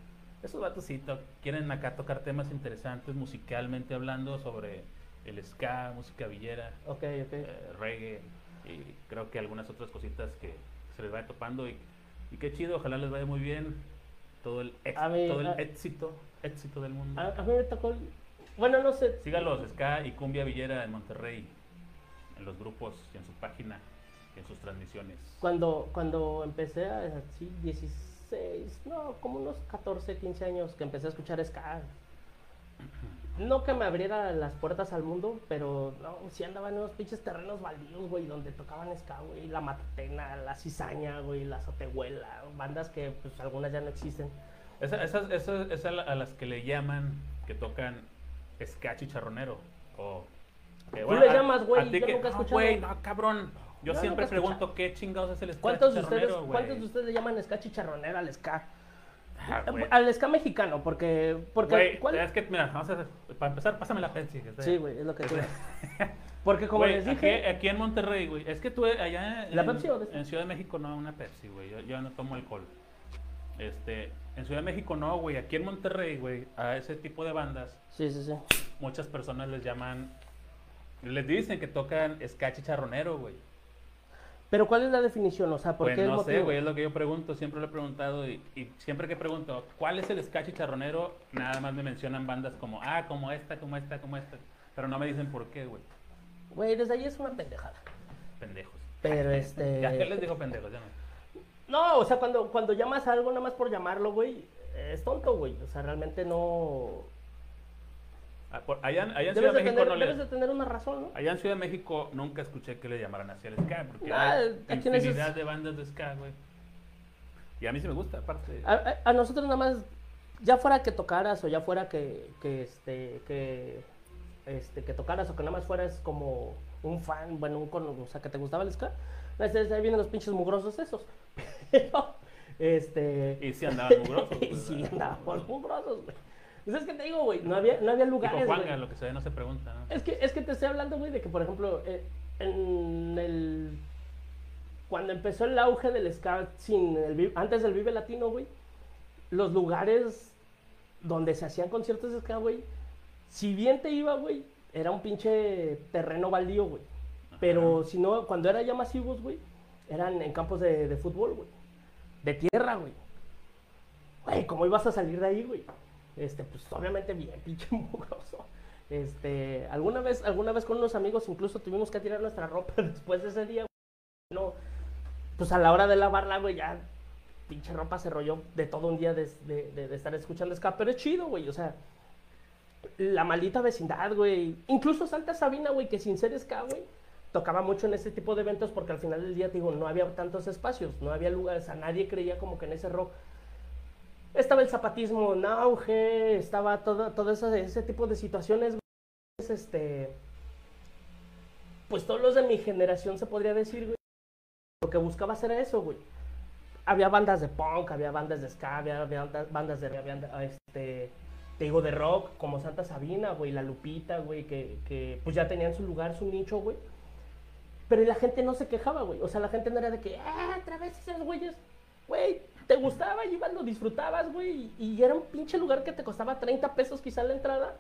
esos vatos sí to- quieren acá tocar temas interesantes musicalmente hablando sobre el ska, música villera, Ok, ok. eh, reggae y creo que algunas otras cositas que se les vaya topando y, y qué chido, ojalá les vaya muy bien todo el, ex- A mí, todo el éxito, éxito del mundo. A, a mí me tocó. Bueno, no sé. Sígalos, Ska y Cumbia Villera en Monterrey, en los grupos y en su página y en sus transmisiones. Cuando, cuando empecé a. Así, 16. No, como unos 14, 15 años que empecé a escuchar Ska. No que me abriera las puertas al mundo, pero no, sí andaba en unos pinches terrenos baldíos, güey, donde tocaban ska, güey, la matatena, la cizaña, güey, la sotehuela, bandas que pues algunas ya no existen. Esa- Esas, esas, esas a las que le llaman, que tocan ska chicharronero. O, Tú le llamas, güey, yo que- nunca he no, escuchado. güey, no, cabrón. Yo siempre pregunto qué chingados es el ska ¿Cuántos de ustedes, chicharronero, güey? ¿cuántos de ustedes le llaman ska chicharronera al ska? Ah, güey. Al ska mexicano, porque, porque es que, mira, vamos a hacer, para empezar, pásame la Pepsi. Sí, güey, es lo que te Porque como Güey, les dije, aquí, aquí en Monterrey, güey, es que tú eh, allá en, ¿La Pepsi esta? en Ciudad de México no, una Pepsi, güey, yo, yo no tomo alcohol. Este, en Ciudad de México no, güey, aquí en Monterrey, güey, a ese tipo de bandas, sí, sí, sí. muchas personas les llaman, les dicen que tocan ska chicharronero, güey. Pero ¿cuál es la definición? O sea, ¿por Pues qué el no sé, güey, es lo que yo pregunto, siempre lo he preguntado y, y siempre que pregunto, ¿cuál es el ska chicharronero? Nada más me mencionan bandas como, ah, como esta, como esta, como esta, pero no me dicen por qué, güey, Güey, desde ahí es una pendejada. pendejos. Pero este... Ya, ¿qué les digo pendejos? Ya no. No, o sea, cuando, cuando llamas a algo nada más por llamarlo, güey, es tonto, güey. O sea, realmente no... Ah, Allá, allá en Debes Ciudad de, México tener, no le... debes de tener una razón, ¿no? Allá en Ciudad de México nunca escuché que le llamaran así al ska, porque Ah, hay infinidad de bandas de ska, güey. Y a mí sí me gusta, aparte. A, nosotros nada más, ya fuera que tocaras o ya fuera que, que, este, que, este, que tocaras o que nada más fueras como un fan, bueno, un, con- o sea, que te gustaba el ska, ahí ahí vienen los pinches mugrosos esos. Pero, este... Y sí andaban mugrosos. y pues, sí, andábamos mugrosos, güey. Pues es que te digo, güey, no había, no había lugares, Juanga, lo que se ve no se pregunta, ¿no? Es que, es que te estoy hablando, güey, de que, por ejemplo, eh, en el... Cuando empezó el auge del ska, sin el, antes del Vive Latino, güey, los lugares donde se hacían conciertos de ska, güey, si bien te iba, güey, era un pinche terreno baldío, güey. Pero si no, cuando era ya masivos, güey, eran en campos de, de fútbol, güey. De tierra, güey. Güey, ¿cómo ibas a salir de ahí, güey? Este, pues obviamente bien, pinche mugroso. Este, alguna vez, alguna vez con unos amigos incluso tuvimos que tirar nuestra ropa después de ese día, güey. No, pues a la hora de lavarla, güey, ya pinche ropa se rolló de todo un día de, de- estar escuchando ska, pero es chido, güey, o sea, la maldita vecindad, güey. Incluso Santa Sabina, güey, que sin ser ska, güey, tocaba mucho en ese tipo de eventos porque al final del día, digo, no había tantos espacios, no había lugares, a nadie creía como que en ese rock estaba el zapatismo en estaba todo, todo ese, ese tipo de situaciones, este, pues todos los de mi generación se podría decir, güey, lo que buscaba era eso, güey. Había bandas de punk, había bandas de ska, había, bandas- de, este, te digo, de rock, como Santa Sabina, güey, La Lupita, güey, que, que pues ya tenían su lugar, su nicho, güey. Pero la gente no se quejaba, güey. O sea, la gente no era de que, ah, otra vez esos güeyes. Güey, te gustaba, ibas, lo disfrutabas, güey. Y, era un pinche lugar que te costaba 30 pesos quizá la entrada.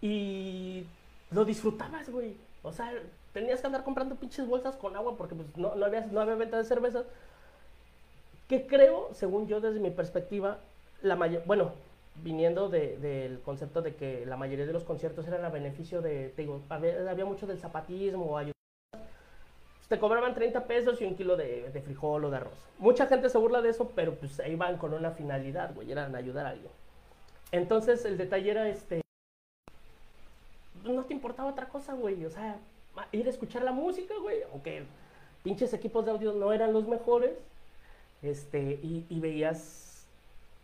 Y lo disfrutabas, güey. O sea, tenías que andar comprando pinches bolsas con agua porque pues, no, no, había, no había venta de cervezas. Que creo, según yo, desde mi perspectiva, la mayor, bueno, viniendo de- del concepto de que la mayoría de los conciertos eran a beneficio de, te digo, había, había mucho del zapatismo, te cobraban 30 pesos y un kilo de, frijol o de arroz. Mucha gente se burla de eso, pero pues ahí van con una finalidad, güey, eran ayudar a alguien. Entonces el detalle era este, no te importaba otra cosa, güey, o sea, ir a escuchar la música, güey, aunque pinches equipos de audio no eran los mejores, este, y, veías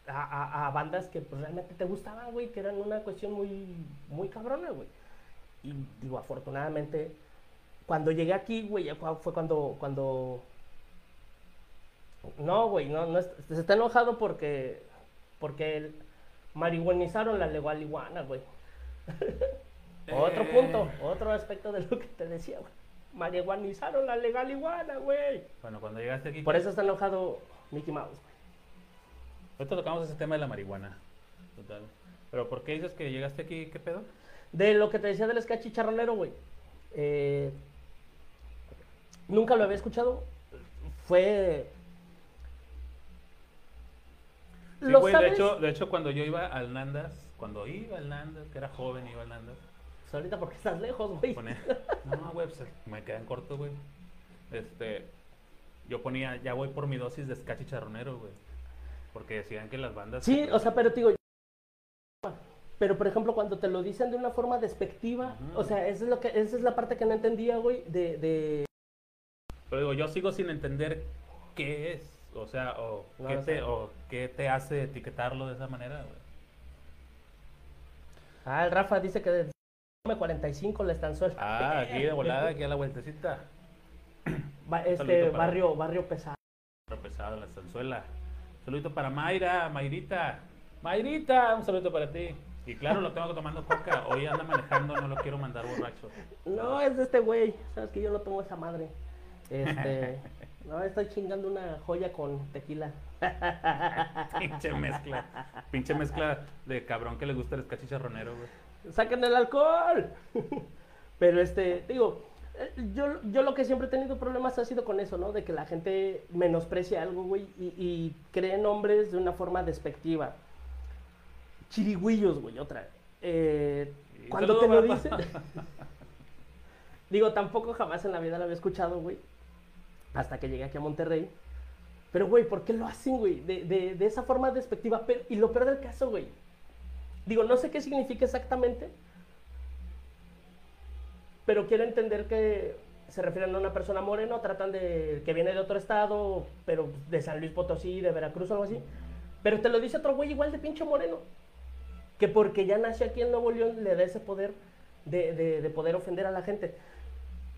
a bandas que pues, realmente te gustaban, güey, que eran una cuestión muy, muy cabrona, güey. Y digo, afortunadamente, cuando llegué aquí, güey, fue cuando, cuando... No, güey, no, no, se está enojado porque, porque el- marihuanizaron la legal iguana, güey. Otro Eh. punto, otro aspecto de lo que te decía, güey. Marihuanizaron la legal iguana, güey. Bueno, cuando llegaste aquí... Por eso está enojado Mickey Mouse, güey. Ahorita tocamos ese tema de la marihuana. Total. Pero ¿por qué dices que llegaste aquí? ¿Qué pedo? De lo que te decía del ska chicharronero, güey. Eh, nunca lo había escuchado. Fue. Sí, ¿Lo güey, de sabes? hecho, de hecho, cuando yo iba al Nandas, cuando iba al Nandas, que era joven, iba al Nandas, Pues ahorita porque estás lejos, güey. ponía, no, güey, pues me quedan corto, güey. Este, yo ponía, ya voy por mi dosis de ska chicharronero, güey. Porque decían que las bandas... Sí, o sea, pero te digo. Pero por ejemplo, cuando te lo dicen de una forma despectiva, o sea, esa es, lo que, esa es la parte que no entendía, güey, de, de, Pero digo, yo sigo sin entender qué es, o sea, o, qué, te, o qué te hace etiquetarlo de esa manera, güey. Ah, el Rafa dice que de 45 la estanzuela. Ah, aquí de volada, aquí a la vueltecita. Este para- barrio, barrio pesado. Pero pesado la estanzuela. Saludito para Mayra, Mayrita. Mayrita, un saludo para ti. Y claro, lo tengo tomando coca. Hoy anda manejando, no lo quiero mandar borracho. No, es de este güey. Sabes que yo no tomo esa madre. Este. No, estoy chingando una joya con tequila. Pinche mezcla. Pinche mezcla de cabrón que le gusta el escachicharronero, güey. ¡Saquen el alcohol! Pero este, digo, eh, yo, yo lo que siempre he tenido problemas ha sido con eso, ¿no? De que la gente menosprecia algo, güey, y, y cree nombres de una forma despectiva. Chirigüillos, güey, otra. Eh, cuando te lo dicen. digo, tampoco jamás en la vida lo había escuchado, güey. Hasta que llegué aquí a Monterrey. Pero, güey, ¿por qué lo hacen, güey? De, de, de esa forma despectiva. Y lo peor del caso, güey. Digo, no sé qué significa exactamente, pero quiero entender que se refieren a una persona moreno, tratan de que viene de otro estado, pero de San Luis Potosí, de Veracruz o algo así. Pero te lo dice otro güey igual de pinche moreno. Que porque ya nació aquí en Nuevo León le da ese poder de, de- de poder ofender a la gente.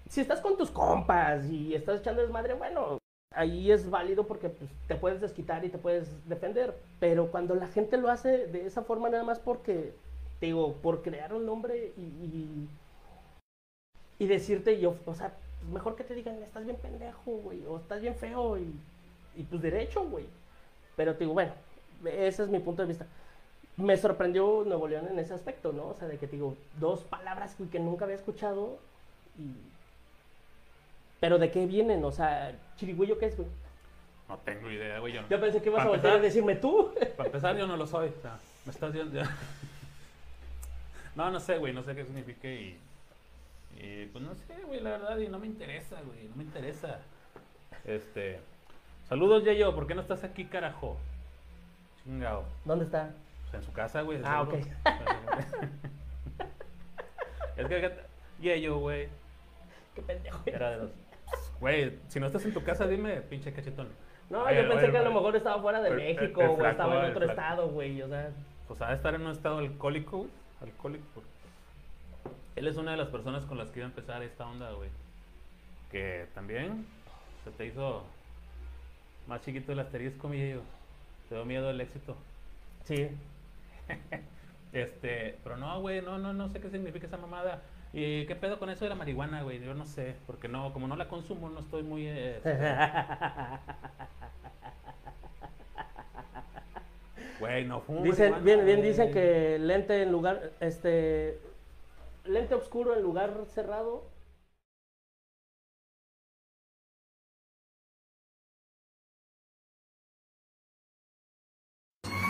Si estás con tus compas y estás echando desmadre, bueno, ahí es válido porque pues, te puedes desquitar y te puedes defender. Pero cuando la gente lo hace de esa forma nada más porque, te digo, por crear un nombre y, y, decirte, yo, o sea, mejor que te digan, estás bien pendejo, güey, o estás bien feo y, y pues derecho, güey. Pero te digo, bueno, ese es mi punto de vista. Me sorprendió Nuevo León en ese aspecto, ¿no? O sea, de que te digo, dos palabras que nunca había escuchado y... Pero ¿de qué vienen? O sea, chirigüillo, ¿qué es, güey? No tengo idea, güey. Yo, Yo pensé que ibas a voltear a decirme tú. Para empezar, yo no lo soy. O sea, me estás viendo ya. No, no sé, güey. No sé qué significa y. Y pues no sé, güey, la verdad. Y no me interesa, güey. No me interesa. Este. Saludos, Yayo. ¿Por qué no estás aquí, carajo? Chingao. ¿Dónde está? Pues en su casa, güey. Ah, seguro. es que, Yayo, güey. Qué pendejo. Era de los. Güey, si no estás en tu casa, dime, pinche cachetón. No, yo pensé que a lo mejor estaba fuera de El- el- México o flaco, estaba en otro flaco. estado, güey. O sea, Pues ha de estar en un estado alcohólico, güey. Alcohólico. Él es una de las personas con las que iba a empezar esta onda, güey. Que también se te hizo más chiquito el asterisco, mi yo. Te dio miedo el éxito. sí. Este, pero no, güey, no, no, no sé qué significa esa mamada. ¿Y qué pedo con eso de la marihuana, güey? Yo no sé, porque no, como no la consumo, no estoy muy... eh, Güey, no fumo Dicen, bien, bien dicen que lente en lugar, este, lente oscuro en lugar cerrado.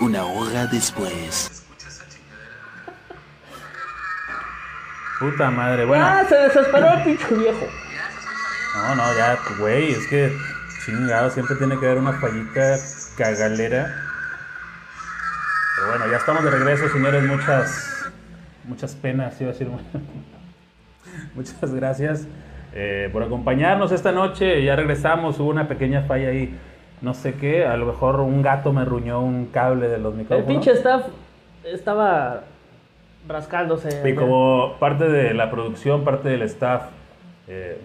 Una hora después. Puta madre, bueno. Ah, se desesperó el pinche viejo. No, no, ya, güey, es que chingado, siempre tiene que haber una fallita cagalera. Pero bueno, ya estamos de regreso, señores, muchas, muchas penas, iba a decir. Muchas gracias eh, por acompañarnos esta noche. Ya regresamos, hubo una pequeña falla ahí, no sé qué, a lo mejor un gato me ruñó un cable de los El micrófonos. pinche staff estaba rascándose. Y como parte de la producción, parte del staff, eh,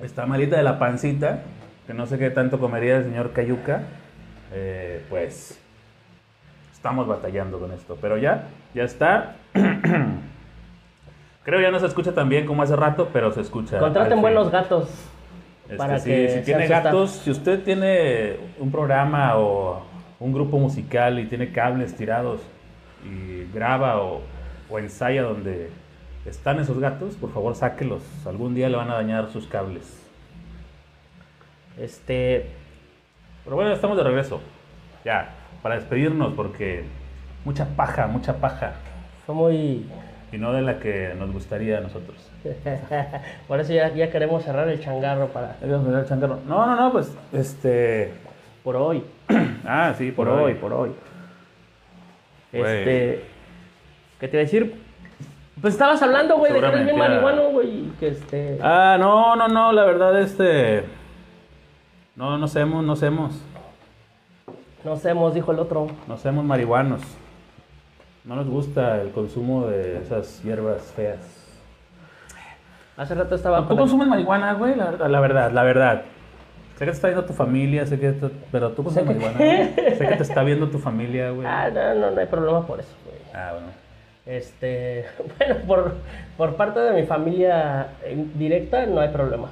está malita de la pancita, que no sé qué tanto comería el señor Cayuca, eh, pues estamos batallando con esto. Pero ya, ya está. Creo ya no se escucha tan bien como hace rato, pero se escucha. Contraten buenos gatos. Este, para sí, que si tiene gatos, si usted tiene un programa o un grupo musical y tiene cables tirados y graba o, o ensaya donde están esos gatos, por favor sáquelos. Algún día le van a dañar sus cables. Este, Pero bueno, estamos de regreso. Ya, para despedirnos, porque mucha paja, mucha paja. fue muy... Y no de la que nos gustaría a nosotros. Por eso ya, ya queremos cerrar el changarro para... No, no, no, pues, este... Por hoy. Ah, sí, Por, hoy, por hoy. Este... ¿Qué te iba a decir? Pues estabas hablando, güey, de que eres bien marihuano, güey, que este... Ah, no, no, no, la verdad, este. No, no hacemos, no hacemos. No hacemos, dijo el otro. No hacemos marihuanos. No nos gusta el consumo de esas hierbas feas. Hace rato estaba... ¿Tú consumes marihuana, güey? La verdad, la verdad. Sé que te está viendo tu familia, sé que... te- pero tú que- marihuana, güey? Sé que te está viendo tu familia, güey. Ah, no, no, no hay problema por eso, güey. Ah, bueno. Este, bueno, por, por parte de mi familia eh, directa no hay problema.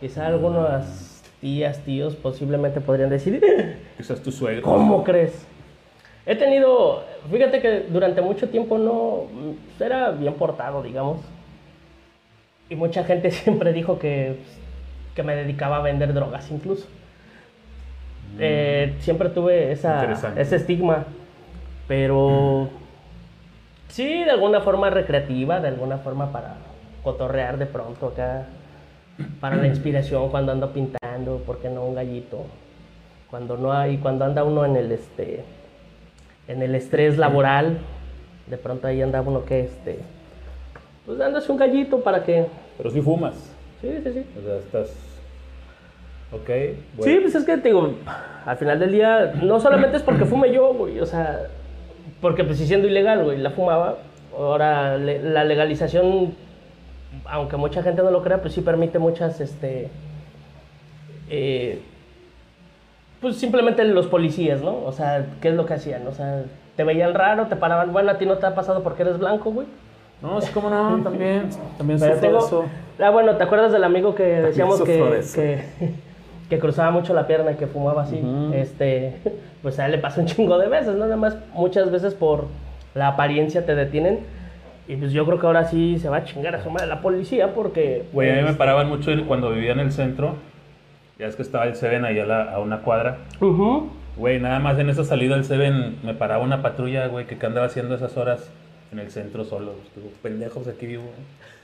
Quizá algunas tías, tíos posiblemente podrían decir, Quizás tu suegro. ¿cómo crees? He tenido, fíjate que durante mucho tiempo no, era bien portado, digamos. Y mucha gente siempre dijo que, que me dedicaba a vender drogas incluso. Eh, siempre tuve esa, ese estigma, pero sí, de alguna forma recreativa, de alguna forma para cotorrear de pronto acá, para la inspiración cuando ando pintando, ¿por qué no un gallito? Cuando no hay, cuando anda uno en el este, en el estrés laboral, de pronto ahí anda uno que, este, pues dándose un gallito para que, Pero si fumas. Sí, sí, sí. O sea, estás. Ok. Sí, pues es que te digo, al final del día, no solamente es porque fume yo, güey, o sea, porque pues si siendo ilegal, güey, la fumaba, ahora le- la legalización, aunque mucha gente no lo crea, pues sí permite muchas, este, eh, pues simplemente los policías, ¿no? O sea, ¿qué es lo que hacían? O sea, te veían raro, te paraban, bueno, a ti no te ha pasado porque eres blanco, güey. No, sí, cómo no, también. También sufro eso. Ah, bueno, ¿te acuerdas del amigo que decíamos que, que, que cruzaba mucho la pierna y que fumaba así? Este, pues a él le pasó un chingo de veces, ¿no? Nada más muchas veces por la apariencia te detienen. Y pues yo creo que ahora sí se va a chingar a su madre la policía porque... Güey, a mí me pues, paraban mucho cuando vivía en el centro. Ya es que estaba el Seven ahí a, la- a una cuadra. ujú. Güey, nada más en esa salida del Seven me paraba una patrulla, güey, que, andaba haciendo esas horas en el centro solo. Estuvo pendejos aquí vivo. Chingada.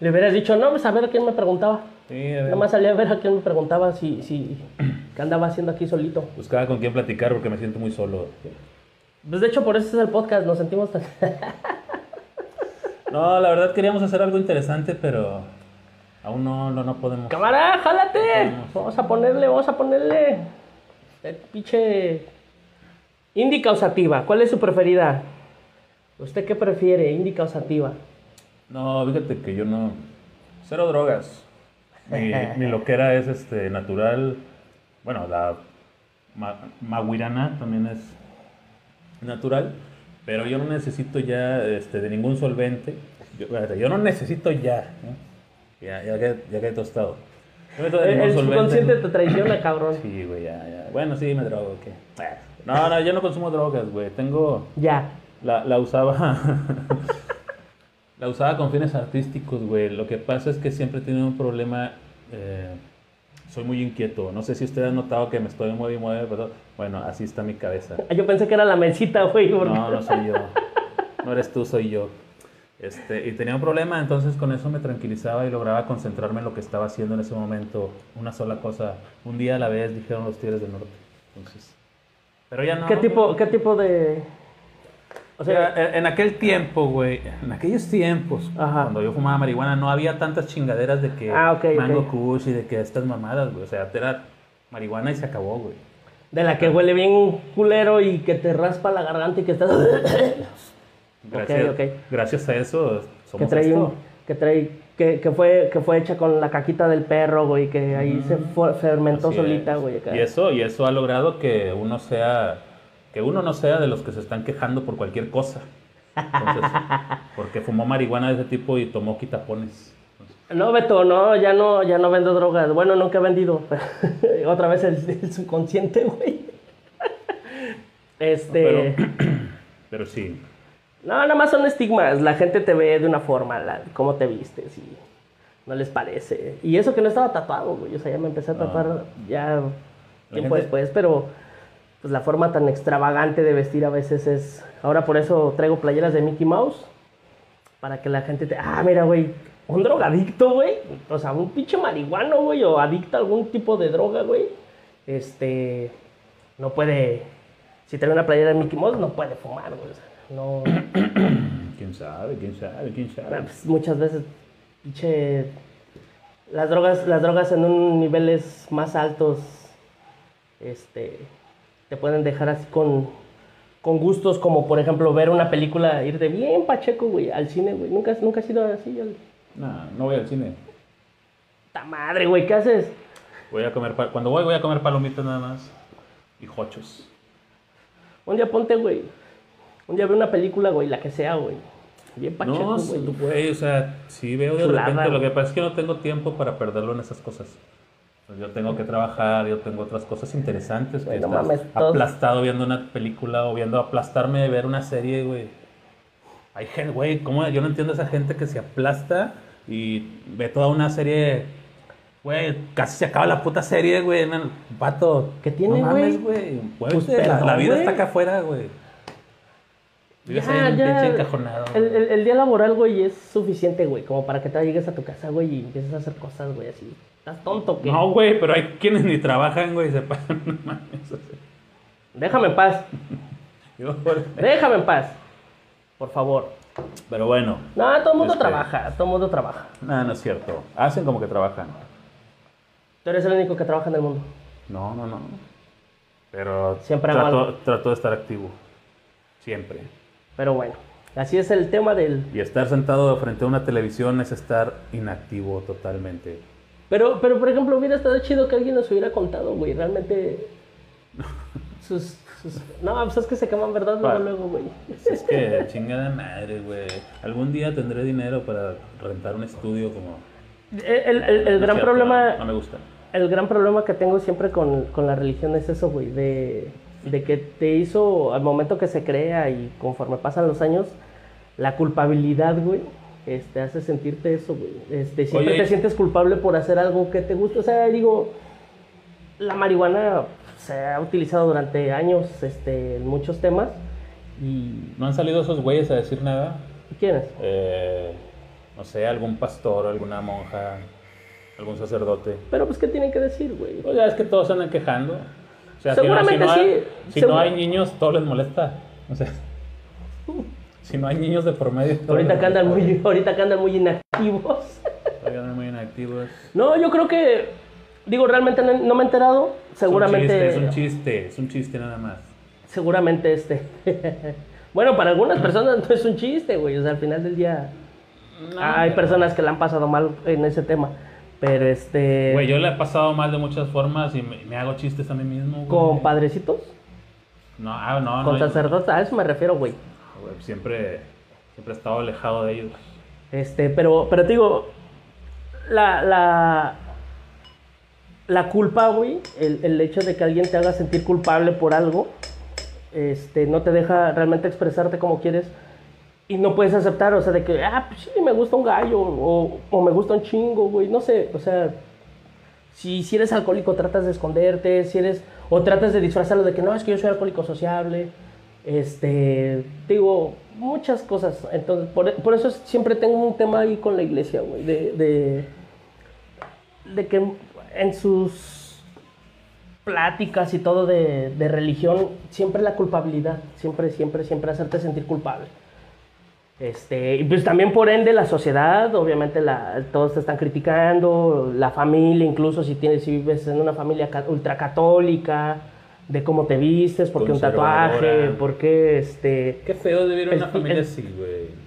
Le hubieras dicho, no, pues a ver a quién me preguntaba. Sí, a ver. Nada más salía a ver a quién me preguntaba si, si, qué andaba haciendo aquí solito. Buscaba con quién platicar porque me siento muy solo. Pues de hecho por eso es el podcast, nos sentimos tan... No, la verdad queríamos hacer algo interesante, pero aún no, no, no podemos. Cámara, jálate. Vamos. Vamos a ponerle, vamos a ponerle. El pinche. Índica o sativa. ¿Cuál es su preferida? ¿Usted qué prefiere? Índica o sativa. No, fíjate que yo no. Cero drogas. Mi, mi loquera es este natural. Bueno, la ma- maguirana también es natural. Pero yo no necesito ya este, de ningún solvente. Yo, no necesito ya. Ya, ya, que, ya que he tostado. No El, ningún el solvente. subconsciente te traiciona, cabrón. Sí, güey, ya, ya. Bueno, sí, me drogo, ¿qué? No, no, yo no consumo drogas, güey. Tengo. Ya. La, la usaba. la usaba con fines artísticos, güey. Lo que pasa es que siempre tenido un problema. eh, soy muy inquieto. No sé si usted ha notado que me estoy mueve y mueve, pero bueno, así está mi cabeza. Yo pensé que era la mesita, güey. porque- No, no soy yo. No eres tú, soy yo. Este, y tenía un problema, entonces con eso me tranquilizaba y lograba concentrarme en lo que estaba haciendo en ese momento. Una sola cosa, un día a la vez, dijeron los Tigres del Norte. Entonces, pero ya no. ¿Qué tipo, qué tipo de.? O sea, en, en aquel tiempo, güey, en aquellos tiempos, Ajá. cuando yo fumaba marihuana, no había tantas chingaderas de que Ah, mango ok. kush y de que estas mamadas, güey. O sea, era marihuana y se acabó, güey. De la que huele bien culero y que te raspa la garganta y que estás. Gracias, gracias a eso que somos trae esto. un, que trae que, que fue que fue hecha con la caquita del perro güey que ahí se fermentó Así solita es. güey acá. Y eso, y eso ha logrado que uno sea, que uno no sea de los que se están quejando por cualquier cosa. Entonces, porque fumó marihuana de ese tipo y tomó quitapones. no Beto no ya no ya no vendo drogas. Bueno nunca he vendido. Otra vez el, el subconsciente güey. Este Pero, pero sí. no nada más son estigmas. La gente te ve de una forma la, cómo te vistes y no les parece. Y eso que no estaba tatuado güey. O sea ya me empecé a tatuar ya tiempo gente- después pero pues la forma tan extravagante de vestir a veces es. Ahora por eso traigo playeras de Mickey Mouse. Para que la gente te. Ah, mira, güey. Un drogadicto, güey. O sea, un pinche marihuano, güey. O adicto a algún tipo de droga, güey. Este. No puede. Si trae una playera de Mickey Mouse, no puede fumar, güey. O sea, no. ¿Quién sabe? ¿Quién sabe? ¿Quién sabe? pues, muchas veces, pinche. Las drogas, las drogas en un niveles más altos. Este te pueden dejar así con, con gustos como por ejemplo ver una película, ir de bien pacheco, güey, al cine, güey. Nunca, nunca has ido así. al- No, no voy al cine. ¡Ta madre, güey! ¿Qué haces? Voy a comer, cuando voy, voy a comer palomitas nada más. Y jochos. Un día ponte, güey. Un día ve una película, güey, la que sea, güey. Bien pacheco, No, güey. o sea, sí veo de Chulada, repente. Lo que pasa es que no tengo tiempo para perderlo en esas cosas. Pues yo tengo que trabajar, yo tengo otras cosas interesantes. Güey, que no estar mames, todos- aplastado viendo una película o viendo aplastarme de ver una serie, güey. Hay gente, güey, ¿cómo? Yo no entiendo a esa gente que se aplasta y ve toda una serie. Güey, casi se acaba la puta serie, güey. Pato. ¿Qué tiene, no mames, güey? güey. Pues Muévete, la, vida güey. está acá afuera, güey. Vives Ya, ahí en un ya. pinche encajonado. El, güey. el- el día laboral, güey, es suficiente, güey, como para que te llegues a tu casa, güey, y empieces a hacer cosas, güey, así. ¿Estás tonto que No, güey, pero hay quienes ni trabajan, güey, se pasan. No. Déjame en paz. Déjame en paz. Por favor. Pero bueno, No, todo el mundo Este- trabaja, todo el mundo trabaja. nada, no es cierto. Hacen como que trabajan. Tú eres el único que trabaja en el mundo. No, no, no. Pero Siempre trato, trato de estar activo. Siempre. Pero bueno, así es el tema del... Y estar sentado frente a una televisión es estar inactivo totalmente. Pero, pero por ejemplo, hubiera estado chido que alguien nos hubiera contado, güey, realmente... Sus, sus- No, pues es que se queman, ¿verdad? Luego, luego, güey. Es que chingada madre, güey. Algún día tendré dinero para rentar un estudio como... El, el- el No gran problema... No, no me gusta. El gran problema que tengo siempre con, con la religión es eso, güey, de, de que te hizo, al momento que se crea y conforme pasan los años, la culpabilidad, güey, este, hace sentirte eso, güey. Este, siempre Oye, te sientes culpable por hacer algo que te gusta. O sea, digo, la marihuana se ha utilizado durante años este, en muchos temas. ¿Y ¿No han salido esos güeyes a decir nada? quién es? Eh, no sé, algún pastor, alguna monja, algún sacerdote. Pero pues, ¿qué tienen que decir, güey? Pues ya es que todos se andan quejando. O sea, si no- Seguramente si no, hay, sí. Si Segu- no hay niños, todo les molesta. O sea, si no hay niños de por medio. Ahorita que andan muy, ahorita que andan muy inactivos. Ahorita andan muy inactivos. No, yo creo que, digo, realmente no, no me he enterado. Seguramente, Es un chiste, es un chiste, es un chiste nada más. seguramente este. bueno, para algunas personas no es un chiste, güey. O sea, al final del día hay personas que la han pasado mal en ese tema. Pero este, Güey, yo le he pasado mal de muchas formas y me, me hago chistes a mí mismo. güey. con padrecitos, No, ah, no, con no. sacerdotes, a eso me refiero, güey. Siempre, siempre he estado alejado de ellos. Este, pero, pero te digo, la, la, la culpa, güey, el, el hecho de que alguien te haga sentir culpable por algo, este, no te deja realmente expresarte como quieres y no puedes aceptar, o sea, de que, ah, pues sí, me gusta un gallo o, o me gusta un chingo, güey, no sé, o sea, si, si eres alcohólico tratas de esconderte, si eres, o tratas de disfrazarlo de que no, es que yo soy alcohólico sociable, este, digo, muchas cosas, entonces, por, por eso siempre tengo un tema ahí con la iglesia, güey, de, de, de que en sus pláticas y todo de, de religión, siempre la culpabilidad, siempre, siempre, siempre hacerte sentir culpable. Este, y pues también por ende la sociedad, obviamente la, todos te están criticando, la familia, incluso si tienes, si vives en una familia ca- ultracatólica, de cómo te vistes, por qué un tatuaje, por qué este. Qué feo de vivir en El- una familia el- así, güey.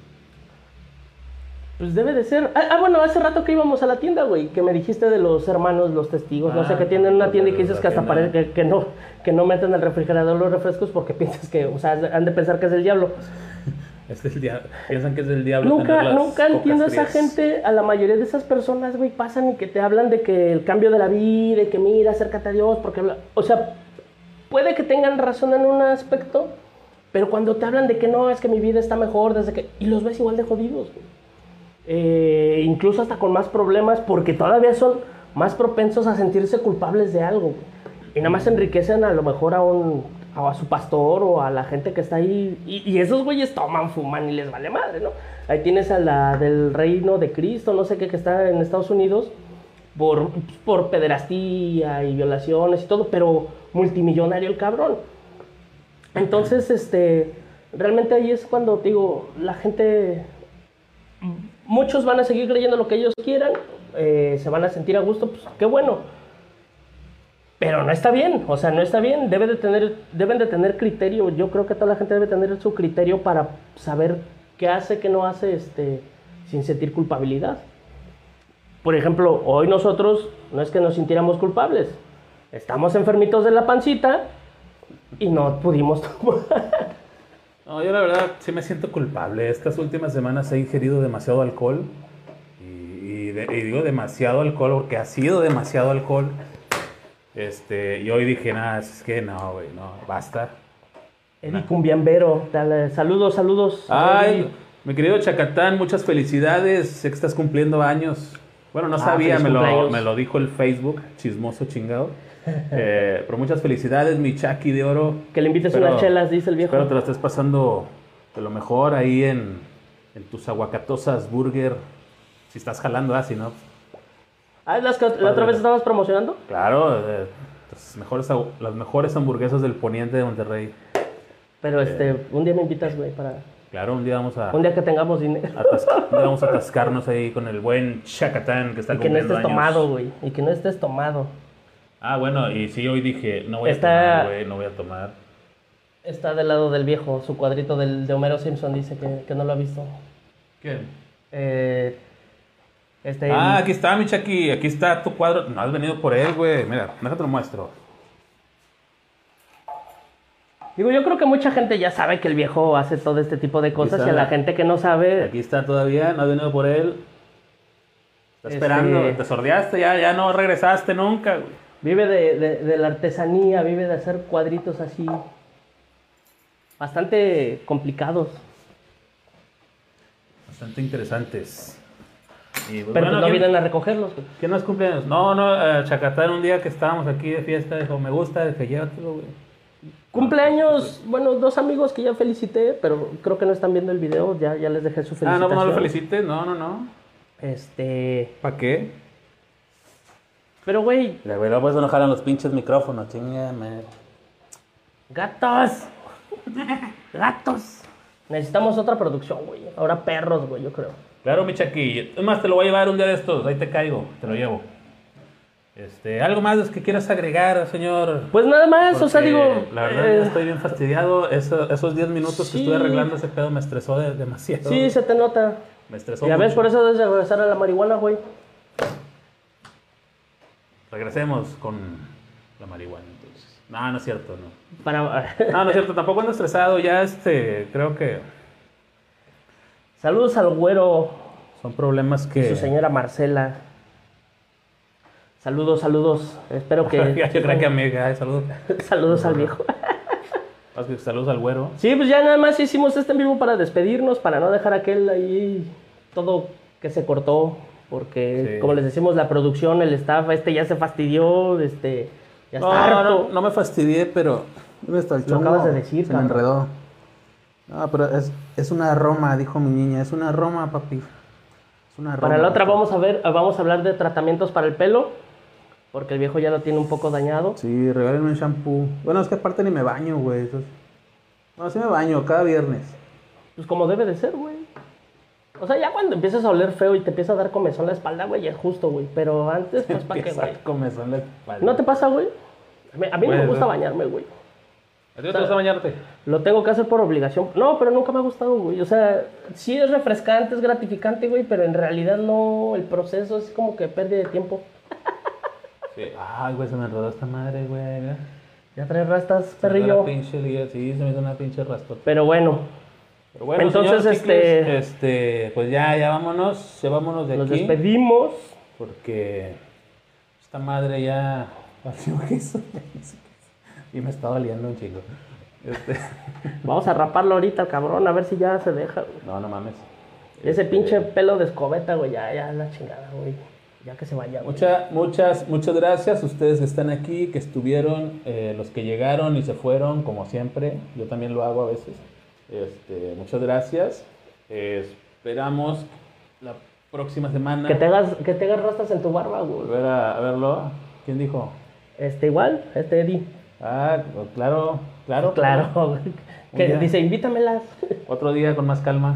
Pues debe de ser. Ah, ah, bueno, hace rato que íbamos a la tienda, güey, que me dijiste de los hermanos, los testigos, no sé, Ah, que tienen una tienda y que dices que hasta parece que, que no, que no meten al refrigerador los refrescos porque piensas que, o sea, han de pensar que es el diablo. Es el diablo. Piensan que es del diablo. Nunca, nunca entiendo a esa gente, a la mayoría de esas personas, güey, pasan y que te hablan de que el cambio de la vida y que mira, acércate a Dios, porque, habla- o sea, puede que tengan razón en un aspecto, pero cuando te hablan de que no, es que mi vida está mejor desde que... Y los ves igual de jodidos. Eh, incluso hasta con más problemas, porque todavía son más propensos a sentirse culpables de algo. Y nada más enriquecen a lo mejor a un a su pastor o a la gente que está ahí. Y, y esos güeyes toman, fuman y les vale madre, ¿no? Ahí tienes a la del reino de Cristo, no sé qué, que está en Estados Unidos, por, por pederastía y violaciones y todo, pero multimillonario el cabrón. Entonces, este, realmente ahí es cuando digo, la gente, muchos van a seguir creyendo lo que ellos quieran, eh, se van a sentir a gusto, pues qué bueno. Pero no está bien, o sea, no está bien, debe de tener, deben de tener criterio, yo creo que toda la gente debe tener su criterio para saber qué hace, qué no hace, este, sin sentir culpabilidad. Por ejemplo, hoy nosotros no es que nos sintiéramos culpables, estamos enfermitos de la pancita y no pudimos tomar. No, yo la verdad sí me siento culpable. Estas últimas semanas he ingerido demasiado alcohol. Y, y de- y digo demasiado alcohol porque ha sido demasiado alcohol. Este, y hoy dije, nada, es que no, güey, no, basta. Eddie Cumbiambero, dale, saludos, saludos. Ay, Eddie. mi querido Chacatán, muchas felicidades. Sé que estás cumpliendo años. Bueno, no Ah, sabía, me lo, me lo dijo el Facebook, chismoso chingado. Eh, pero muchas felicidades, mi Chucky de oro. Que le invites Espero- unas chelas, dice el viejo. Espero te lo estés pasando de lo mejor ahí en, en tus aguacatosas burger. Si estás jalando así, ¿no? Ah, ¿es las que la otra vez estabas promocionando? Claro, eh, las, mejores, las mejores hamburguesas del poniente de Monterrey. Pero este, un día me invitas, güey, para, Claro, un día vamos a, Un día que tengamos dinero. atas- un día vamos a atascarnos ahí con el buen Chacatán que está Y que no estés años. tomado, güey. Y que no estés tomado. Ah, bueno, y sí, hoy dije, no voy Está- a tomar, güey, no voy a tomar. Está del lado del viejo. Su cuadrito del, de Homero Simpson dice que, que no lo ha visto. ¿Quién? Eh, este, Ah, aquí está, mi Chucky, aquí está tu cuadro. No has venido por él, güey. Mira, déjate lo muestro. Digo, yo creo que mucha gente ya sabe que el viejo hace todo este tipo de cosas está. y a la gente que no sabe, Aquí está todavía, no has venido por él. Está Este- esperando, te sordeaste, ya, ya no regresaste nunca, güey. vive de, de- de la artesanía, vive de hacer cuadritos así, bastante complicados. Bastante interesantes. Y, pues, Pero bueno, no ¿quién- vienen a recogerlos. güey. ¿Quién no es cumpleaños? No, no, eh, Chacatán un día que estábamos aquí de fiesta dijo, me gusta, dije, llévatelo, güey. Cumpleaños, bueno, dos amigos que ya felicité, pero creo que no están viendo el video, ya, ya les dejé su Ah, felicitación. no, no lo felicites, no, no, no. Este, ¿Para qué? pero güey, La güey, luego pues no jalan los pinches micrófonos, chingame. gatos, gatos. Necesitamos otra producción, güey. Ahora perros, güey, yo creo. Claro, mi Chaki. Es más, te lo voy a llevar un día de estos. Ahí te caigo, te lo llevo. Este, ¿Algo más que quieras agregar, señor? Pues nada más, o sea, Porque, digo, La verdad, eh, estoy bien fastidiado. Eso- esos 10 minutos que estuve arreglando ese pedo me estresó de- demasiado. sí, se te nota. Me estresó Ya ves, mucho. por eso debes de regresar a la marihuana, güey. Regresemos con la marihuana, entonces. No, no es cierto, no. Para... No, no es cierto. Tampoco ando estresado. Ya, este, creo que Saludos al güero son problemas y que... su señora Marcela. Saludos, saludos. Espero que. Yo creo que amiga. Ay, saludos. saludos al viejo. Que Saludos al güero. Sí, pues ya nada más hicimos este en vivo para despedirnos, para no dejar aquel ahí todo que se cortó, porque Sí. como les decimos, la producción, el staff, este ya se fastidió, este ya está No, harto. no, no me fastidié, pero. ¿Dónde está el Lo acabas de decir, Se me enredó. No, pero es, es una Roma, dijo mi niña. Es una Roma, papi. Es una Roma. Para la otra vamos a ver, vamos a hablar de tratamientos para el pelo, porque el viejo ya lo tiene un poco dañado. Sí, regálenme un shampoo. Bueno, es que aparte ni me baño, güey. eso es- Bueno, sí me baño cada viernes. Pues como debe de ser, güey. O sea, ya cuando empiezas a oler feo y te empieza a dar comezón la espalda, güey, ya es justo, güey. Pero antes, pues, ¿para qué, güey? a comezón la espalda. ¿No te pasa, güey? A mí, a mí no me gusta bañarme, güey. ¿A ti no te gusta bañarte? Lo tengo que hacer por obligación. No, pero nunca me ha gustado, güey. O sea, sí es refrescante, es gratificante, güey, pero en realidad no, el proceso es como que pérdida de tiempo. Sí. Ay, güey, se me enredó esta madre, güey. mira. Ya traes rastas, Se me hizo perrillo. una pinche liga, sí, se me hizo una pinche raspota. Pero bueno, Pero bueno, Entonces, señor este- este, pues ya, ya vámonos, ya vámonos de nos aquí. despedimos. Porque esta madre ya. Y me está doliendo un chico. Este, Vamos a raparlo ahorita, cabrón, a ver si ya se deja, güey. no, no mames. Ese Este, pinche pelo de escobeta, güey, ya, ya la chingada, güey. Ya que se vaya. Mucha, muchas, muchas gracias a ustedes que están aquí, que estuvieron, eh, los que llegaron y se fueron, como siempre. Yo también lo hago a veces. Este, muchas gracias. Eh, esperamos la próxima semana Que te hagas, que te hagas rastas en tu barba, güey. volver a, a verlo. ¿Quién dijo? Este igual, este Eddie. Ah, claro, claro. Claro, güey. Que dice, invítamelas. Otro día con más calma.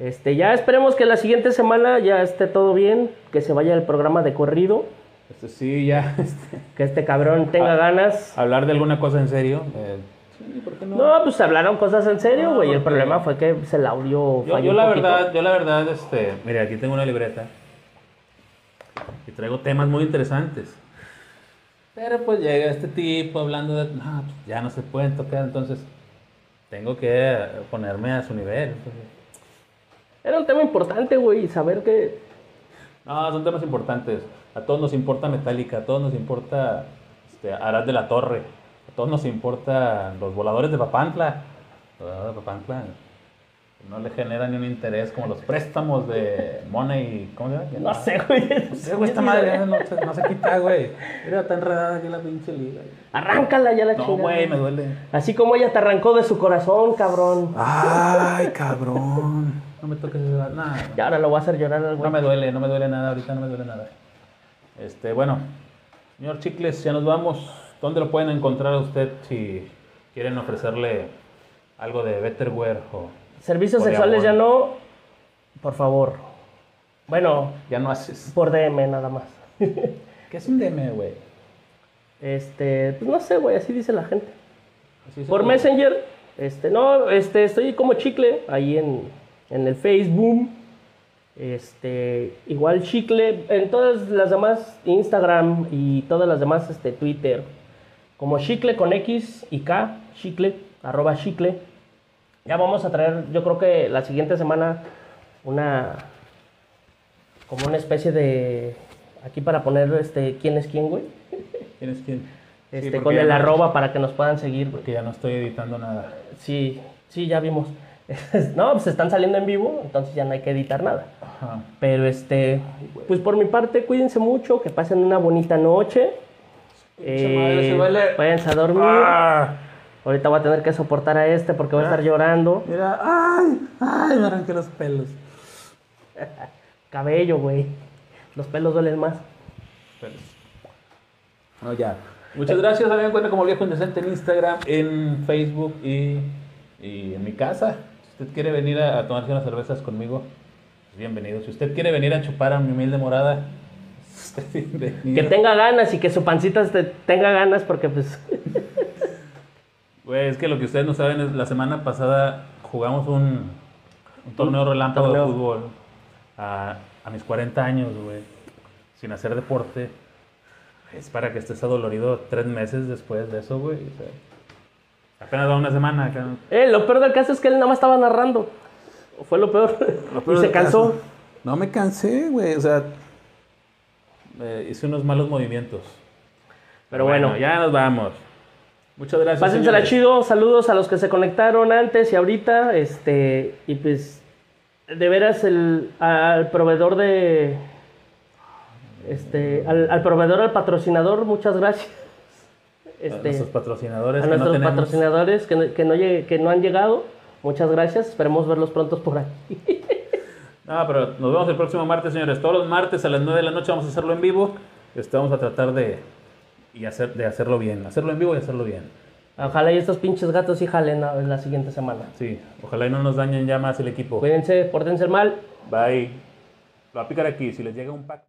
Este, ya esperemos que la siguiente semana ya esté todo bien, que se vaya el programa de corrido, Este, sí, ya. este, que este cabrón tenga Ah. ganas. hablar de alguna cosa en serio. eh, sí, ¿por qué no? No, pues hablaron cosas en serio, No, güey. el porque- problema fue que se el audio Yo, falló yo la poquito. verdad, yo la verdad, este, mira, aquí tengo una libreta y traigo temas muy interesantes. Pero pues llega este tipo hablando de, no, pues, ya no se pueden tocar, entonces tengo que ponerme a su nivel. entonces, Era un tema importante, güey, saber que... No, son temas importantes. A todos nos importa Metallica, a todos nos importa este, Arad de la Torre, a todos nos importa los voladores de Papantla. Los voladores de Papantla no le generan ni un interés como los préstamos de Money, ¿cómo se llama? No sé, güey. Sí, güey, esta madre no, se- no se quita, güey. Mira, está enredada aquí la pinche liga. Arráncala ya la No, chingada. güey, me duele. Así como ella te arrancó de su corazón, cabrón. Ay, cabrón. No me toques nada. Y ahora lo voy a hacer llorar al No me duele, no me duele nada, ahorita no me duele nada. Este, bueno, señor Chicles, ya nos vamos. ¿Dónde lo pueden encontrar a usted si quieren ofrecerle algo de Betterware o Servicios sexuales ya no. Por favor. Bueno, Ya no haces. por DM nada más. ¿Qué es un DM, güey? Este, pues no sé, güey, así dice la gente. Así Por Messenger, este, no, este, estoy como chicle ahí en, en el Facebook. Este, igual chicle, en todas las demás, Instagram y todas las demás, este, Twitter. Como chicle con X y K, chicle, arroba chicle. Ya vamos a traer, yo creo que la siguiente semana, una, como una especie de, aquí para poner, este, quién es quién, güey. ¿Quién es quién? Este, con el no- arroba para que nos puedan seguir. Porque ya no estoy editando nada. Sí, sí, ya vimos. no, pues están saliendo en vivo, entonces ya no hay que editar nada. Ajá. Pero este, pues por mi parte, cuídense mucho, que pasen una bonita noche. Pinche madre, se Eh, váyanse a dormir. Ah, Ahorita voy a tener que soportar a este porque va a estar llorando. Mira, ay, ay, me arranqué los pelos. Cabello, güey. Los pelos duelen más. No, ya. Muchas gracias. A mí me encuentran como Viejo Indecente en Instagram, en Facebook y, y en mi casa. Si usted quiere venir a, a tomarse unas cervezas conmigo, pues bienvenido. Si usted quiere venir a chupar a mi humilde morada. Que tenga ganas y que su pancita tenga ganas porque pues... Güey, es que lo que ustedes no saben es la semana pasada jugamos un, un torneo relámpago torneo. de fútbol a, a mis 40 años, güey, sin hacer deporte. Es para que estés adolorido tres meses después de eso, güey. o sea, apenas va una semana acá. Eh, lo peor del caso es que él nada más estaba narrando. Fue lo peor. y se cansó. No me cansé, güey. O sea, Eh, hice unos malos movimientos. Pero bueno. ya nos vamos. Muchas gracias. Pásensela señores. chido, saludos a los que se conectaron antes y ahorita, este, y pues, de veras, el, al proveedor de, este, al, al proveedor, al patrocinador, muchas gracias. A Este, nuestros patrocinadores. a que no nuestros tenemos. patrocinadores que, no- que, no llegue- que no han llegado, muchas gracias, esperemos verlos prontos por ahí. No, pero nos vemos el próximo martes, señores. Todos los martes a las 9 de la noche vamos a hacerlo en vivo. Este, vamos a tratar de, y hacer, de hacerlo bien. Hacerlo en vivo y hacerlo bien. Ojalá y estos pinches gatos sí jalen a- la siguiente semana. Sí, ojalá y no nos dañen ya más el equipo. Cuídense, pórtense mal. Bye. Lo va a picar aquí. Si les llega un pack.